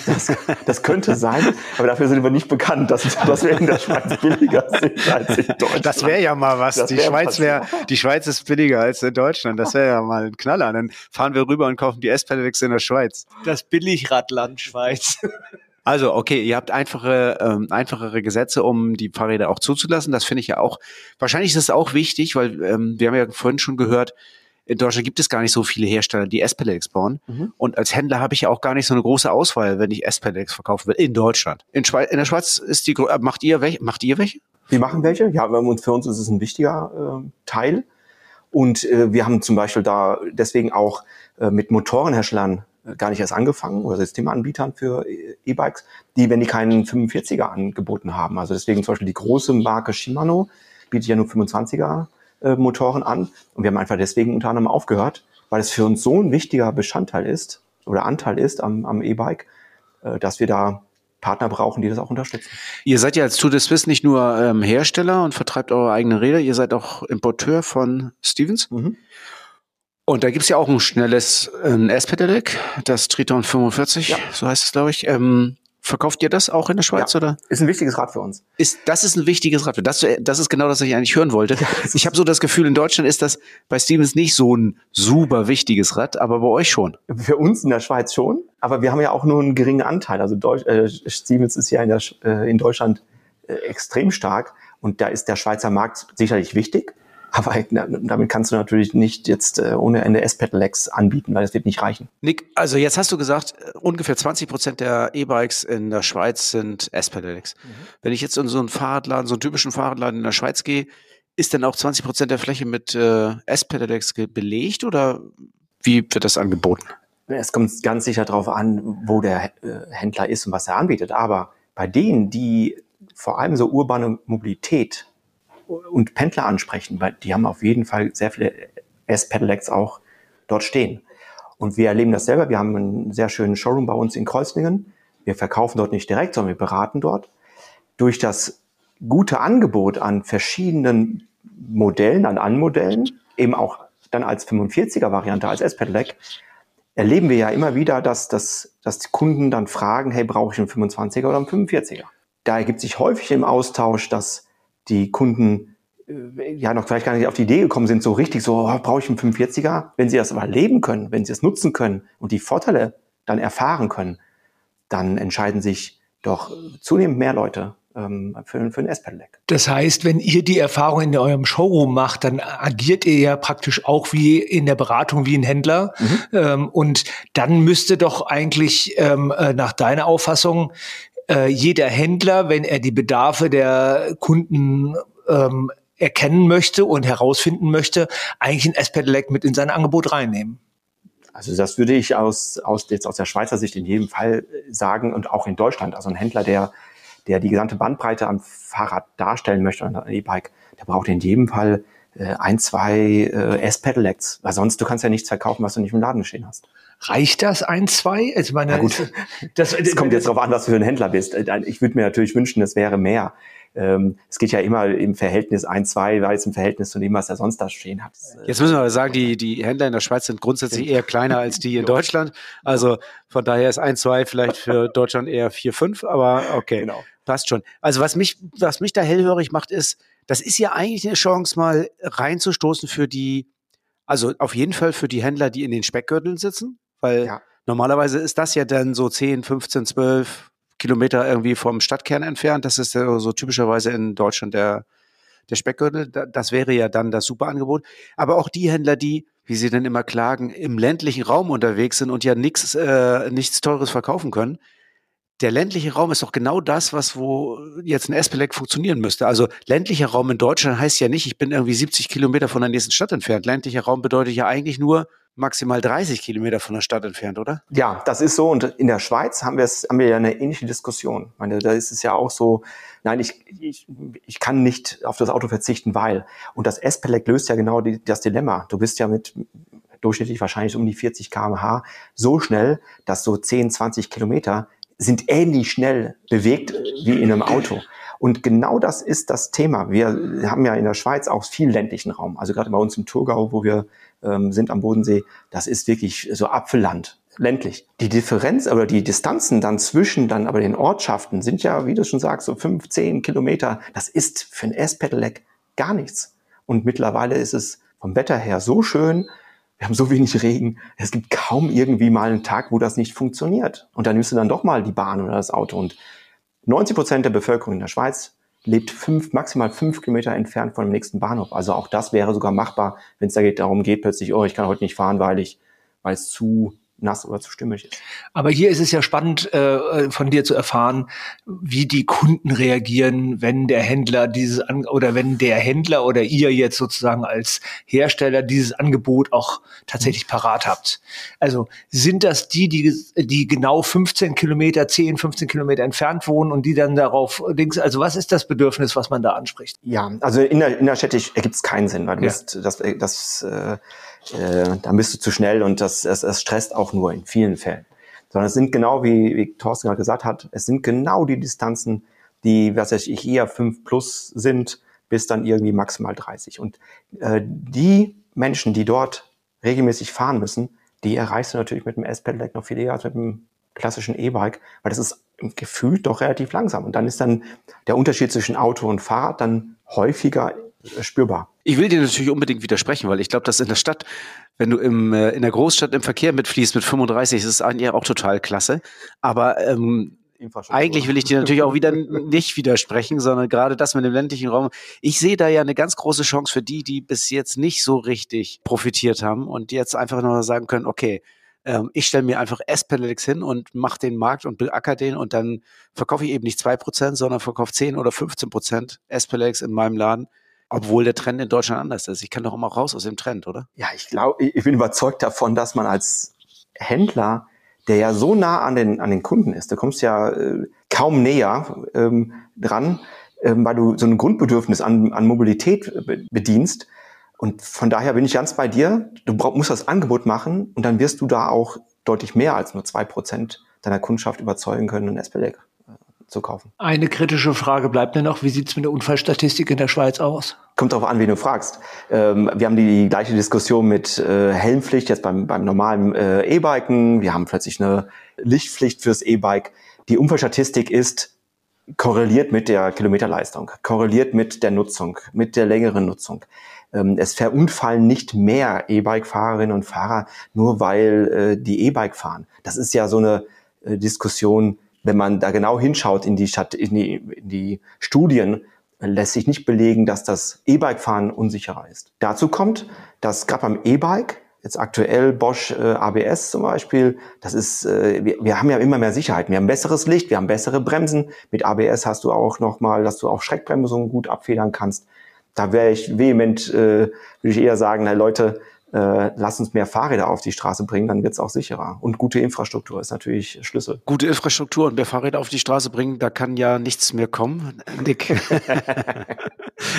Das, das könnte sein, aber dafür sind wir nicht bekannt, dass, dass wir in der Schweiz billiger sind als in Deutschland. Das wäre ja mal was. die Schweiz wäre, die Schweiz ist billiger als in Deutschland. Das wäre ja mal ein Knaller. Dann fahren wir rüber und kaufen die S-Pelecs in der Schweiz. Das Billigradland Schweiz. Also, okay, ihr habt einfache, ähm, einfachere Gesetze, um die Fahrräder auch zuzulassen. Das finde ich ja auch, wahrscheinlich ist das auch wichtig, weil ähm, wir haben ja vorhin schon gehört, in Deutschland gibt es gar nicht so viele Hersteller, die S-Pedelecs bauen. Mhm. Und als Händler habe ich ja auch gar nicht so eine große Auswahl, wenn ich S-Pedelecs verkaufen will in Deutschland. In, Schweiz, in der Schweiz ist die, äh, macht ihr welche? Macht ihr welche? Wir machen welche. Ja, für uns ist es ein wichtiger äh, Teil. Und äh, wir haben zum Beispiel da deswegen auch äh, mit Motorenherstellern äh, gar nicht erst angefangen oder Systemanbietern für E-Bikes, die, wenn die keinen 45er angeboten haben. Also deswegen zum Beispiel die große Marke Shimano bietet ja nur 25er äh, Motoren an. Und wir haben einfach deswegen unter anderem aufgehört, weil es für uns so ein wichtiger Bestandteil ist oder Anteil ist am, am E-Bike, äh, dass wir da Partner brauchen, die das auch unterstützen. Ihr seid ja als Tour de Suisse nicht nur ähm, Hersteller und vertreibt eure eigenen Räder, ihr seid auch Importeur von Stevens. Mhm. Und da gibt's ja auch ein schnelles äh, S-Pedelec, das Triton 45, ja. so heißt es, glaube ich. Ähm, Verkauft ihr das auch in der Schweiz ja, oder? Ist ein wichtiges Rad für uns. Ist das ist ein wichtiges Rad. Das, das ist genau das, was ich eigentlich hören wollte. [laughs] Ich habe so das Gefühl, in Deutschland ist das bei Stevens nicht so ein super wichtiges Rad, aber bei euch schon. Für uns in der Schweiz schon, aber wir haben ja auch nur einen geringen Anteil. Also Deutsch, äh, Stevens ist ja in, der, äh, in Deutschland äh, extrem stark und da ist der Schweizer Markt sicherlich wichtig. Aber damit kannst du natürlich nicht jetzt äh, ohne Ende S-Pedelecs anbieten, weil das wird nicht reichen. Nick, also jetzt hast du gesagt, äh, ungefähr 20 Prozent der E-Bikes in der Schweiz sind S-Pedelecs. Mhm. Wenn ich jetzt in so einen Fahrradladen, so einen typischen Fahrradladen in der Schweiz gehe, ist denn auch 20 Prozent der Fläche mit äh, S-Pedelecs belegt oder wie wird das angeboten? Es kommt ganz sicher darauf an, wo der äh, Händler ist und was er anbietet. Aber bei denen, die vor allem so urbane Mobilität und Pendler ansprechen, weil die haben auf jeden Fall sehr viele S-Pedelecs auch dort stehen. Und wir erleben das selber. Wir haben einen sehr schönen Showroom bei uns in Kreuzlingen. Wir verkaufen dort nicht direkt, sondern wir beraten dort. Durch das gute Angebot an verschiedenen Modellen, an Anmodellen, eben auch dann als 45er Variante, als S-Pedelec, erleben wir ja immer wieder, dass, dass, dass die Kunden dann fragen, hey, brauche ich einen 25er oder einen 45er? Da ergibt sich häufig im Austausch, dass die Kunden äh, ja noch vielleicht gar nicht auf die Idee gekommen sind, so richtig so, oh, brauche ich einen 45er? Wenn sie das aber leben können, wenn sie es nutzen können und die Vorteile dann erfahren können, dann entscheiden sich doch zunehmend mehr Leute ähm, für, für ein S-Pedelec. Das heißt, wenn ihr die Erfahrung in eurem Showroom macht, dann agiert ihr ja praktisch auch wie in der Beratung wie ein Händler. Mhm. Ähm, und dann müsste doch eigentlich ähm, äh, nach deiner Auffassung äh, jeder Händler, wenn er die Bedarfe der Kunden ähm, erkennen möchte und herausfinden möchte, eigentlich ein S-Pedelec mit in sein Angebot reinnehmen. Also das würde ich aus, aus, jetzt aus der Schweizer Sicht in jedem Fall sagen und auch in Deutschland. Also ein Händler, der, der die gesamte Bandbreite am Fahrrad darstellen möchte, an E-Bike, der braucht in jedem Fall äh, ein, zwei äh, S-Pedelecs. Weil sonst, du kannst ja nichts verkaufen, was du nicht im Laden stehen hast. Reicht das ein, zwei? Also meine, ja, gut. Das, das kommt jetzt darauf an, was du für ein Händler bist. Ich würde mir natürlich wünschen, es wäre mehr. Ähm, es geht ja immer im Verhältnis ein, zwei, weil es im Verhältnis zu dem, was er sonst da stehen hat. Jetzt müssen wir aber sagen, die, die Händler in der Schweiz sind grundsätzlich eher kleiner als die in [laughs] Deutschland. Also von daher ist ein, zwei vielleicht für [laughs] Deutschland eher vier, fünf, aber okay. Genau. Passt schon. Also was mich, was mich da hellhörig macht, ist, das ist ja eigentlich eine Chance, mal reinzustoßen für die, also auf jeden Fall für die Händler, die in den Speckgürteln sitzen, weil ja. normalerweise ist das ja dann so 10, 15, 12 Kilometer irgendwie vom Stadtkern entfernt. Das ist ja so typischerweise in Deutschland der, der Speckgürtel. Das wäre ja dann das super Angebot. Aber auch die Händler, die wie sie denn immer klagen, im ländlichen Raum unterwegs sind und ja nichts, äh, nichts Teures verkaufen können. Der ländliche Raum ist doch genau das, was wo jetzt ein Espelec funktionieren müsste. Also ländlicher Raum in Deutschland heißt ja nicht, ich bin irgendwie 70 Kilometer von der nächsten Stadt entfernt. Ländlicher Raum bedeutet ja eigentlich nur, maximal 30 Kilometer von der Stadt entfernt, oder? Ja, das ist so. Und in der Schweiz haben wir es, haben wir ja eine ähnliche Diskussion. Ich meine, da ist es ja auch so, nein, ich, ich, ich kann nicht auf das Auto verzichten, weil. Und das S-Pelec löst ja genau die, das Dilemma. Du bist ja mit durchschnittlich wahrscheinlich um die 40 kmh so schnell, dass so 10, 20 Kilometer sind ähnlich schnell bewegt wie in einem Auto. Und genau das ist das Thema. Wir haben ja in der Schweiz auch viel ländlichen Raum. Also gerade bei uns im Thurgau, wo wir ähm, sind am Bodensee, das ist wirklich so Apfelland, ländlich. Die Differenz oder die Distanzen dann zwischen dann aber den Ortschaften sind ja, wie du schon sagst, so fünf, zehn Kilometer. Das ist für ein S-Pedelec gar nichts. Und mittlerweile ist es vom Wetter her so schön, wir haben so wenig Regen, es gibt kaum irgendwie mal einen Tag, wo das nicht funktioniert. Und dann nimmst du dann doch mal die Bahn oder das Auto. Und 90 Prozent der Bevölkerung in der Schweiz lebt fünf, maximal fünf Kilometer entfernt von dem nächsten Bahnhof. Also auch das wäre sogar machbar, wenn es da geht, darum geht, plötzlich, oh, ich kann heute nicht fahren, weil ich, weil es zu nass oder zu stimmig ist. Aber hier ist es ja spannend äh, von dir zu erfahren, wie die Kunden reagieren, wenn der Händler dieses an oder wenn der Händler oder ihr jetzt sozusagen als Hersteller dieses Angebot auch tatsächlich parat habt. Also sind das die, die, die genau 15 Kilometer, 10, 15 Kilometer entfernt wohnen und die dann darauf links, also was ist das Bedürfnis, was man da anspricht? Ja, also in der, innerstädtisch ergibt es keinen Sinn, weil du ja. bist, das, das äh, äh, da bist du zu schnell und das, das, das stresst auch nur in vielen Fällen. Sondern es sind genau, wie, wie Thorsten gerade gesagt hat, es sind genau die Distanzen, die, was weiß ich, eher 5 plus sind, bis dann irgendwie maximal 30. Und äh, die Menschen, die dort regelmäßig fahren müssen, die erreichst du natürlich mit dem S-Pedelec noch viel eher als mit dem klassischen E-Bike, weil das ist gefühlt doch relativ langsam. Und dann ist dann der Unterschied zwischen Auto und Fahrrad dann häufiger spürbar. Ich will dir natürlich unbedingt widersprechen, weil ich glaube, dass in der Stadt, wenn du im, äh, in der Großstadt im Verkehr mitfließt mit 35, ist es eigentlich auch total klasse. Aber ähm, eigentlich will ich dir natürlich auch wieder nicht widersprechen, sondern gerade das mit dem ländlichen Raum. Ich sehe da ja eine ganz große Chance für die, die bis jetzt nicht so richtig profitiert haben und jetzt einfach nur sagen können, okay, ähm, ich stelle mir einfach S-Pedelecs hin und mache den Markt und beacker den und dann verkaufe ich eben nicht zwei Prozent, sondern verkaufe 10 oder 15 Prozent S-Pedelecs in meinem Laden obwohl der Trend in Deutschland anders ist. Ich kann doch immer raus aus dem Trend, oder? Ja, ich glaube, ich bin überzeugt davon, dass man als Händler, der ja so nah an den, an den Kunden ist, da kommst ja äh, kaum näher ähm, dran, ähm, weil du so ein Grundbedürfnis an, an Mobilität bedienst. Und von daher bin ich ganz bei dir. Du brauch, musst das Angebot machen und dann wirst du da auch deutlich mehr als nur zwei Prozent deiner Kundschaft überzeugen können, ein SPLEG zu kaufen. Eine kritische Frage bleibt mir noch. Wie sieht es mit der Unfallstatistik in der Schweiz aus? Kommt darauf an, wen du fragst. Ähm, wir haben die gleiche Diskussion mit äh, Helmpflicht jetzt beim, beim normalen äh, E-Biken. Wir haben plötzlich eine Lichtpflicht fürs E-Bike. Die Unfallstatistik ist korreliert mit der Kilometerleistung, korreliert mit der Nutzung, mit der längeren Nutzung. Ähm, es verunfallen nicht mehr E-Bike-Fahrerinnen und Fahrer, nur weil äh, die E-Bike fahren. Das ist ja so eine äh, Diskussion, wenn man da genau hinschaut in die, Stadt, in die, in die Studien, lässt sich nicht belegen, dass das E-Bike-Fahren unsicherer ist. Dazu kommt, dass gerade beim E-Bike, jetzt aktuell Bosch äh, ABS zum Beispiel, das ist, äh, wir, wir haben ja immer mehr Sicherheit. Wir haben besseres Licht, wir haben bessere Bremsen. Mit ABS hast du auch nochmal, dass du auch Schreckbremsungen gut abfedern kannst. Da wäre ich vehement, äh, würde ich eher sagen, na Leute, äh, lass uns mehr Fahrräder auf die Straße bringen, dann wird es auch sicherer. Und gute Infrastruktur ist natürlich Schlüssel. Gute Infrastruktur und mehr Fahrräder auf die Straße bringen, da kann ja nichts mehr kommen. [laughs] Nick. [laughs]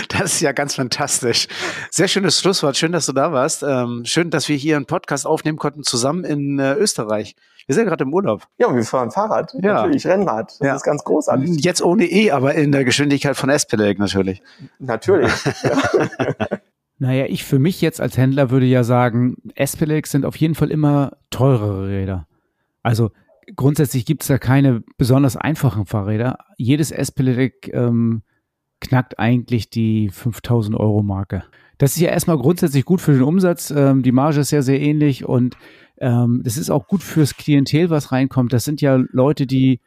das ist ja ganz fantastisch. Sehr schönes Schlusswort. Schön, dass du da warst. Ähm, schön, dass wir hier einen Podcast aufnehmen konnten zusammen in äh, Österreich. Wir sind gerade im Urlaub. Ja, wir fahren Fahrrad. Ja. Natürlich Rennrad. Das ja. ist ganz großartig. Jetzt ohne E, aber in der Geschwindigkeit von S-Pedelec natürlich. Natürlich. [laughs] ja. Naja, ich für mich jetzt als Händler würde ja sagen, S-Pedelecs sind auf jeden Fall immer teurere Räder. Also grundsätzlich gibt es da keine besonders einfachen Fahrräder. Jedes S-Pedelec ähm, knackt eigentlich die 5000 Euro Marke. Das ist ja erstmal grundsätzlich gut für den Umsatz. Ähm, die Marge ist ja sehr ähnlich und ähm, das ist auch gut fürs Klientel, was reinkommt. Das sind ja Leute, die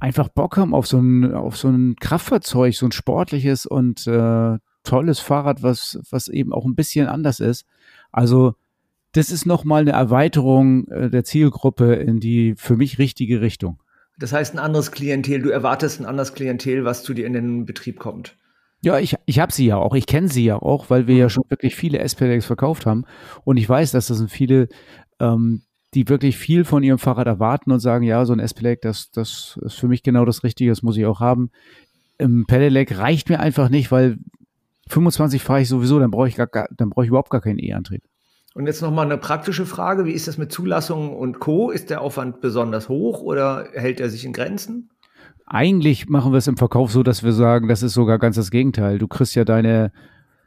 einfach Bock haben auf so ein, auf so ein Kraftfahrzeug, so ein sportliches und äh, tolles Fahrrad, was, was eben auch ein bisschen anders ist. Also das ist nochmal eine Erweiterung äh, der Zielgruppe in die für mich richtige Richtung. Das heißt, ein anderes Klientel, du erwartest ein anderes Klientel, was zu dir in den Betrieb kommt. Ja, ich, ich habe sie ja auch, ich kenne sie ja auch, weil wir ja schon wirklich viele SPDX verkauft haben. Und ich weiß, dass das sind viele, ähm, die wirklich viel von ihrem Fahrrad erwarten und sagen, ja, so ein S-Pedelec, das, das ist für mich genau das Richtige, das muss ich auch haben. Im Pedelec reicht mir einfach nicht, weil 25 fahre ich sowieso, dann brauche ich gar, dann brauche ich überhaupt gar keinen E-Antrieb. Und jetzt nochmal eine praktische Frage. Wie ist das mit Zulassungen und Co.? Ist der Aufwand besonders hoch oder hält er sich in Grenzen? Eigentlich machen wir es im Verkauf so, dass wir sagen, das ist sogar ganz das Gegenteil. Du kriegst ja deine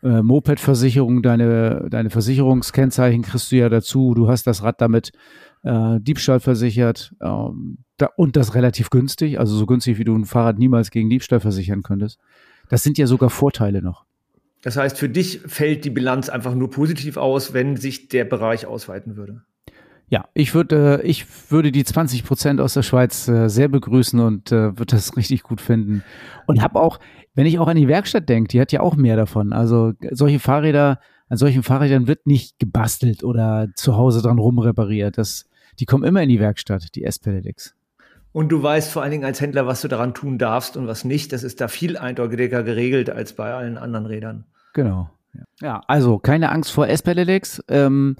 äh, Moped-Versicherung, deine, deine Versicherungskennzeichen kriegst du ja dazu. Du hast das Rad damit äh, Diebstahl versichert ähm, da, und das relativ günstig, also so günstig, wie du ein Fahrrad niemals gegen Diebstahl versichern könntest. Das sind ja sogar Vorteile noch. Das heißt, für dich fällt die Bilanz einfach nur positiv aus, wenn sich der Bereich ausweiten würde. Ja, ich würde, äh, ich würde die 20 Prozent aus der Schweiz äh, sehr begrüßen und äh, würde das [laughs] richtig gut finden. Und habe auch, wenn ich auch an die Werkstatt denke, die hat ja auch mehr davon. Also solche Fahrräder, an solchen Fahrrädern wird nicht gebastelt oder zu Hause dran rumrepariert. Das, die kommen immer in die Werkstatt, die S-Pedelecs. Und du weißt vor allen Dingen als Händler, was du daran tun darfst und was nicht. Das ist da viel eindeutiger geregelt als bei allen anderen Rädern. Genau. Ja, also keine Angst vor S-Pedelecs. Ähm,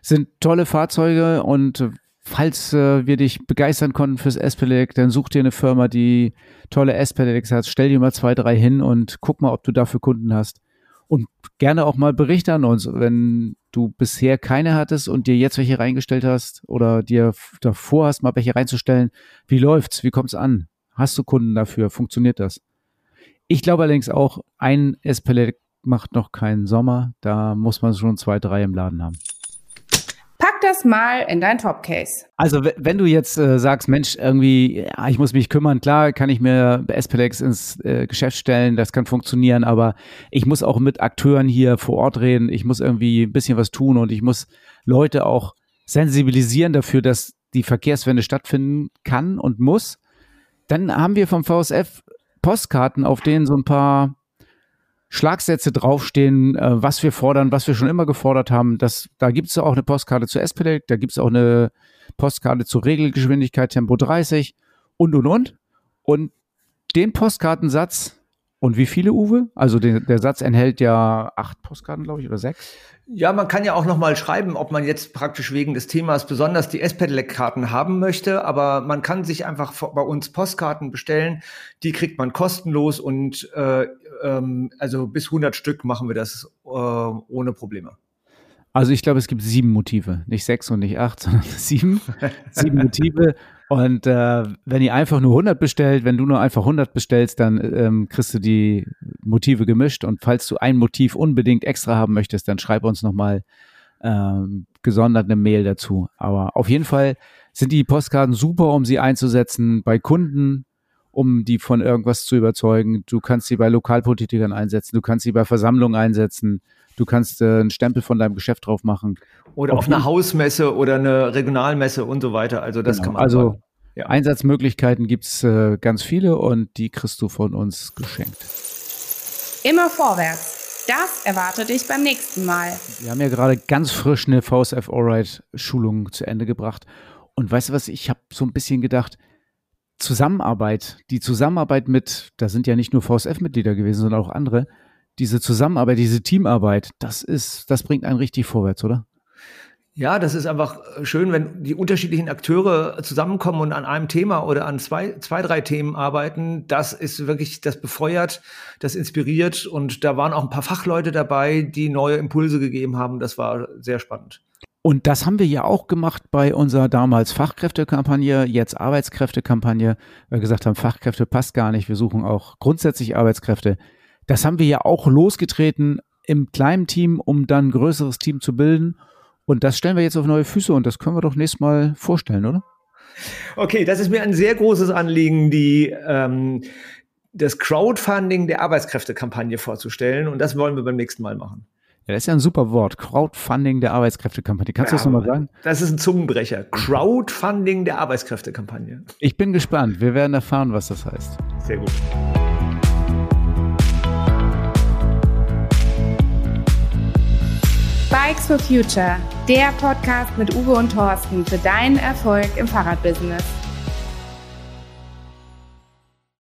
sind tolle Fahrzeuge und falls äh, wir dich begeistern konnten fürs S-Pedelec, dann such dir eine Firma, die tolle S-Pedelecs hat. Stell dir mal zwei, drei hin und guck mal, ob du dafür Kunden hast. Und gerne auch mal Berichte an uns, wenn du bisher keine hattest und dir jetzt welche reingestellt hast oder dir davor hast, mal welche reinzustellen. Wie läuft's? Wie kommt's an? Hast du Kunden dafür? Funktioniert das? Ich glaube allerdings auch, ein S-Pellet macht noch keinen Sommer. Da muss man schon zwei, drei im Laden haben. Pack das mal in dein Top-Case. Also wenn du jetzt äh, sagst, Mensch, irgendwie, ja, ich muss mich kümmern, klar, kann ich mir SPLX ins äh, Geschäft stellen, das kann funktionieren, aber ich muss auch mit Akteuren hier vor Ort reden, ich muss irgendwie ein bisschen was tun und ich muss Leute auch sensibilisieren dafür, dass die Verkehrswende stattfinden kann und muss. Dann haben wir vom VSF Postkarten, auf denen so ein paar Schlagsätze draufstehen, äh, was wir fordern, was wir schon immer gefordert haben. Das, da gibt es auch eine Postkarte zu S-Pedelec, da gibt es auch eine Postkarte zur Regelgeschwindigkeit Tempo 30 und und und. Und den Postkartensatz und wie viele, Uwe? Also den, der Satz enthält ja acht Postkarten, glaube ich, oder sechs. Ja, man kann ja auch noch mal schreiben, ob man jetzt praktisch wegen des Themas besonders die S-Pedelec-Karten haben möchte, aber man kann sich einfach bei uns Postkarten bestellen. Die kriegt man kostenlos und äh, ähm, also bis 100 Stück machen wir das äh, ohne Probleme. Also ich glaube, es gibt sieben Motive, nicht sechs und nicht acht, [laughs] sondern sieben, sieben Motive. Und äh, wenn ihr einfach nur 100 bestellt, wenn du nur einfach 100 bestellst, dann ähm, kriegst du die Motive gemischt. Und falls du ein Motiv unbedingt extra haben möchtest, dann schreib uns nochmal ähm, gesondert eine Mail dazu. Aber auf jeden Fall sind die Postkarten super, um sie einzusetzen bei Kunden, um die von irgendwas zu überzeugen. Du kannst sie bei Lokalpolitikern einsetzen, du kannst sie bei Versammlungen einsetzen, du kannst äh, einen Stempel von deinem Geschäft drauf machen. Oder auf, auf einer Hausmesse oder eine Regionalmesse und so weiter. Also das genau. kann man. Also ja. Einsatzmöglichkeiten gibt's äh, ganz viele und die kriegst du von uns geschenkt. Immer vorwärts. Das erwartet dich beim nächsten Mal. Wir haben ja gerade ganz frisch eine VSF Allride Schulung zu Ende gebracht. Und weißt du was, ich habe so ein bisschen gedacht, Zusammenarbeit, die Zusammenarbeit mit, da sind ja nicht nur VSF-Mitglieder gewesen, sondern auch andere, diese Zusammenarbeit, diese Teamarbeit, das ist, das bringt einen richtig vorwärts, oder? Ja, das ist einfach schön, wenn die unterschiedlichen Akteure zusammenkommen und an einem Thema oder an zwei, zwei, drei Themen arbeiten. Das ist wirklich, das befeuert, das inspiriert und da waren auch ein paar Fachleute dabei, die neue Impulse gegeben haben. Das war sehr spannend. Und das haben wir ja auch gemacht bei unserer damals Fachkräftekampagne, jetzt Arbeitskräftekampagne. Wir gesagt haben, Fachkräfte passt gar nicht, wir suchen auch grundsätzlich Arbeitskräfte. Das haben wir ja auch losgetreten im kleinen Team, um dann ein größeres Team zu bilden. Und das stellen wir jetzt auf neue Füße und das können wir doch nächstes Mal vorstellen, oder? Okay, das ist mir ein sehr großes Anliegen, die ähm, das Crowdfunding der Arbeitskräftekampagne vorzustellen. Und das wollen wir beim nächsten Mal machen. Ja, das ist ja ein super Wort. Crowdfunding der Arbeitskräftekampagne. Kannst ja, du das nochmal sagen? Das ist ein Zungenbrecher. Crowdfunding der Arbeitskräftekampagne. Ich bin gespannt. Wir werden erfahren, was das heißt. Sehr gut. Bikes for Future Der Podcast mit Uwe und Thorsten für deinen Erfolg im Fahrradbusiness.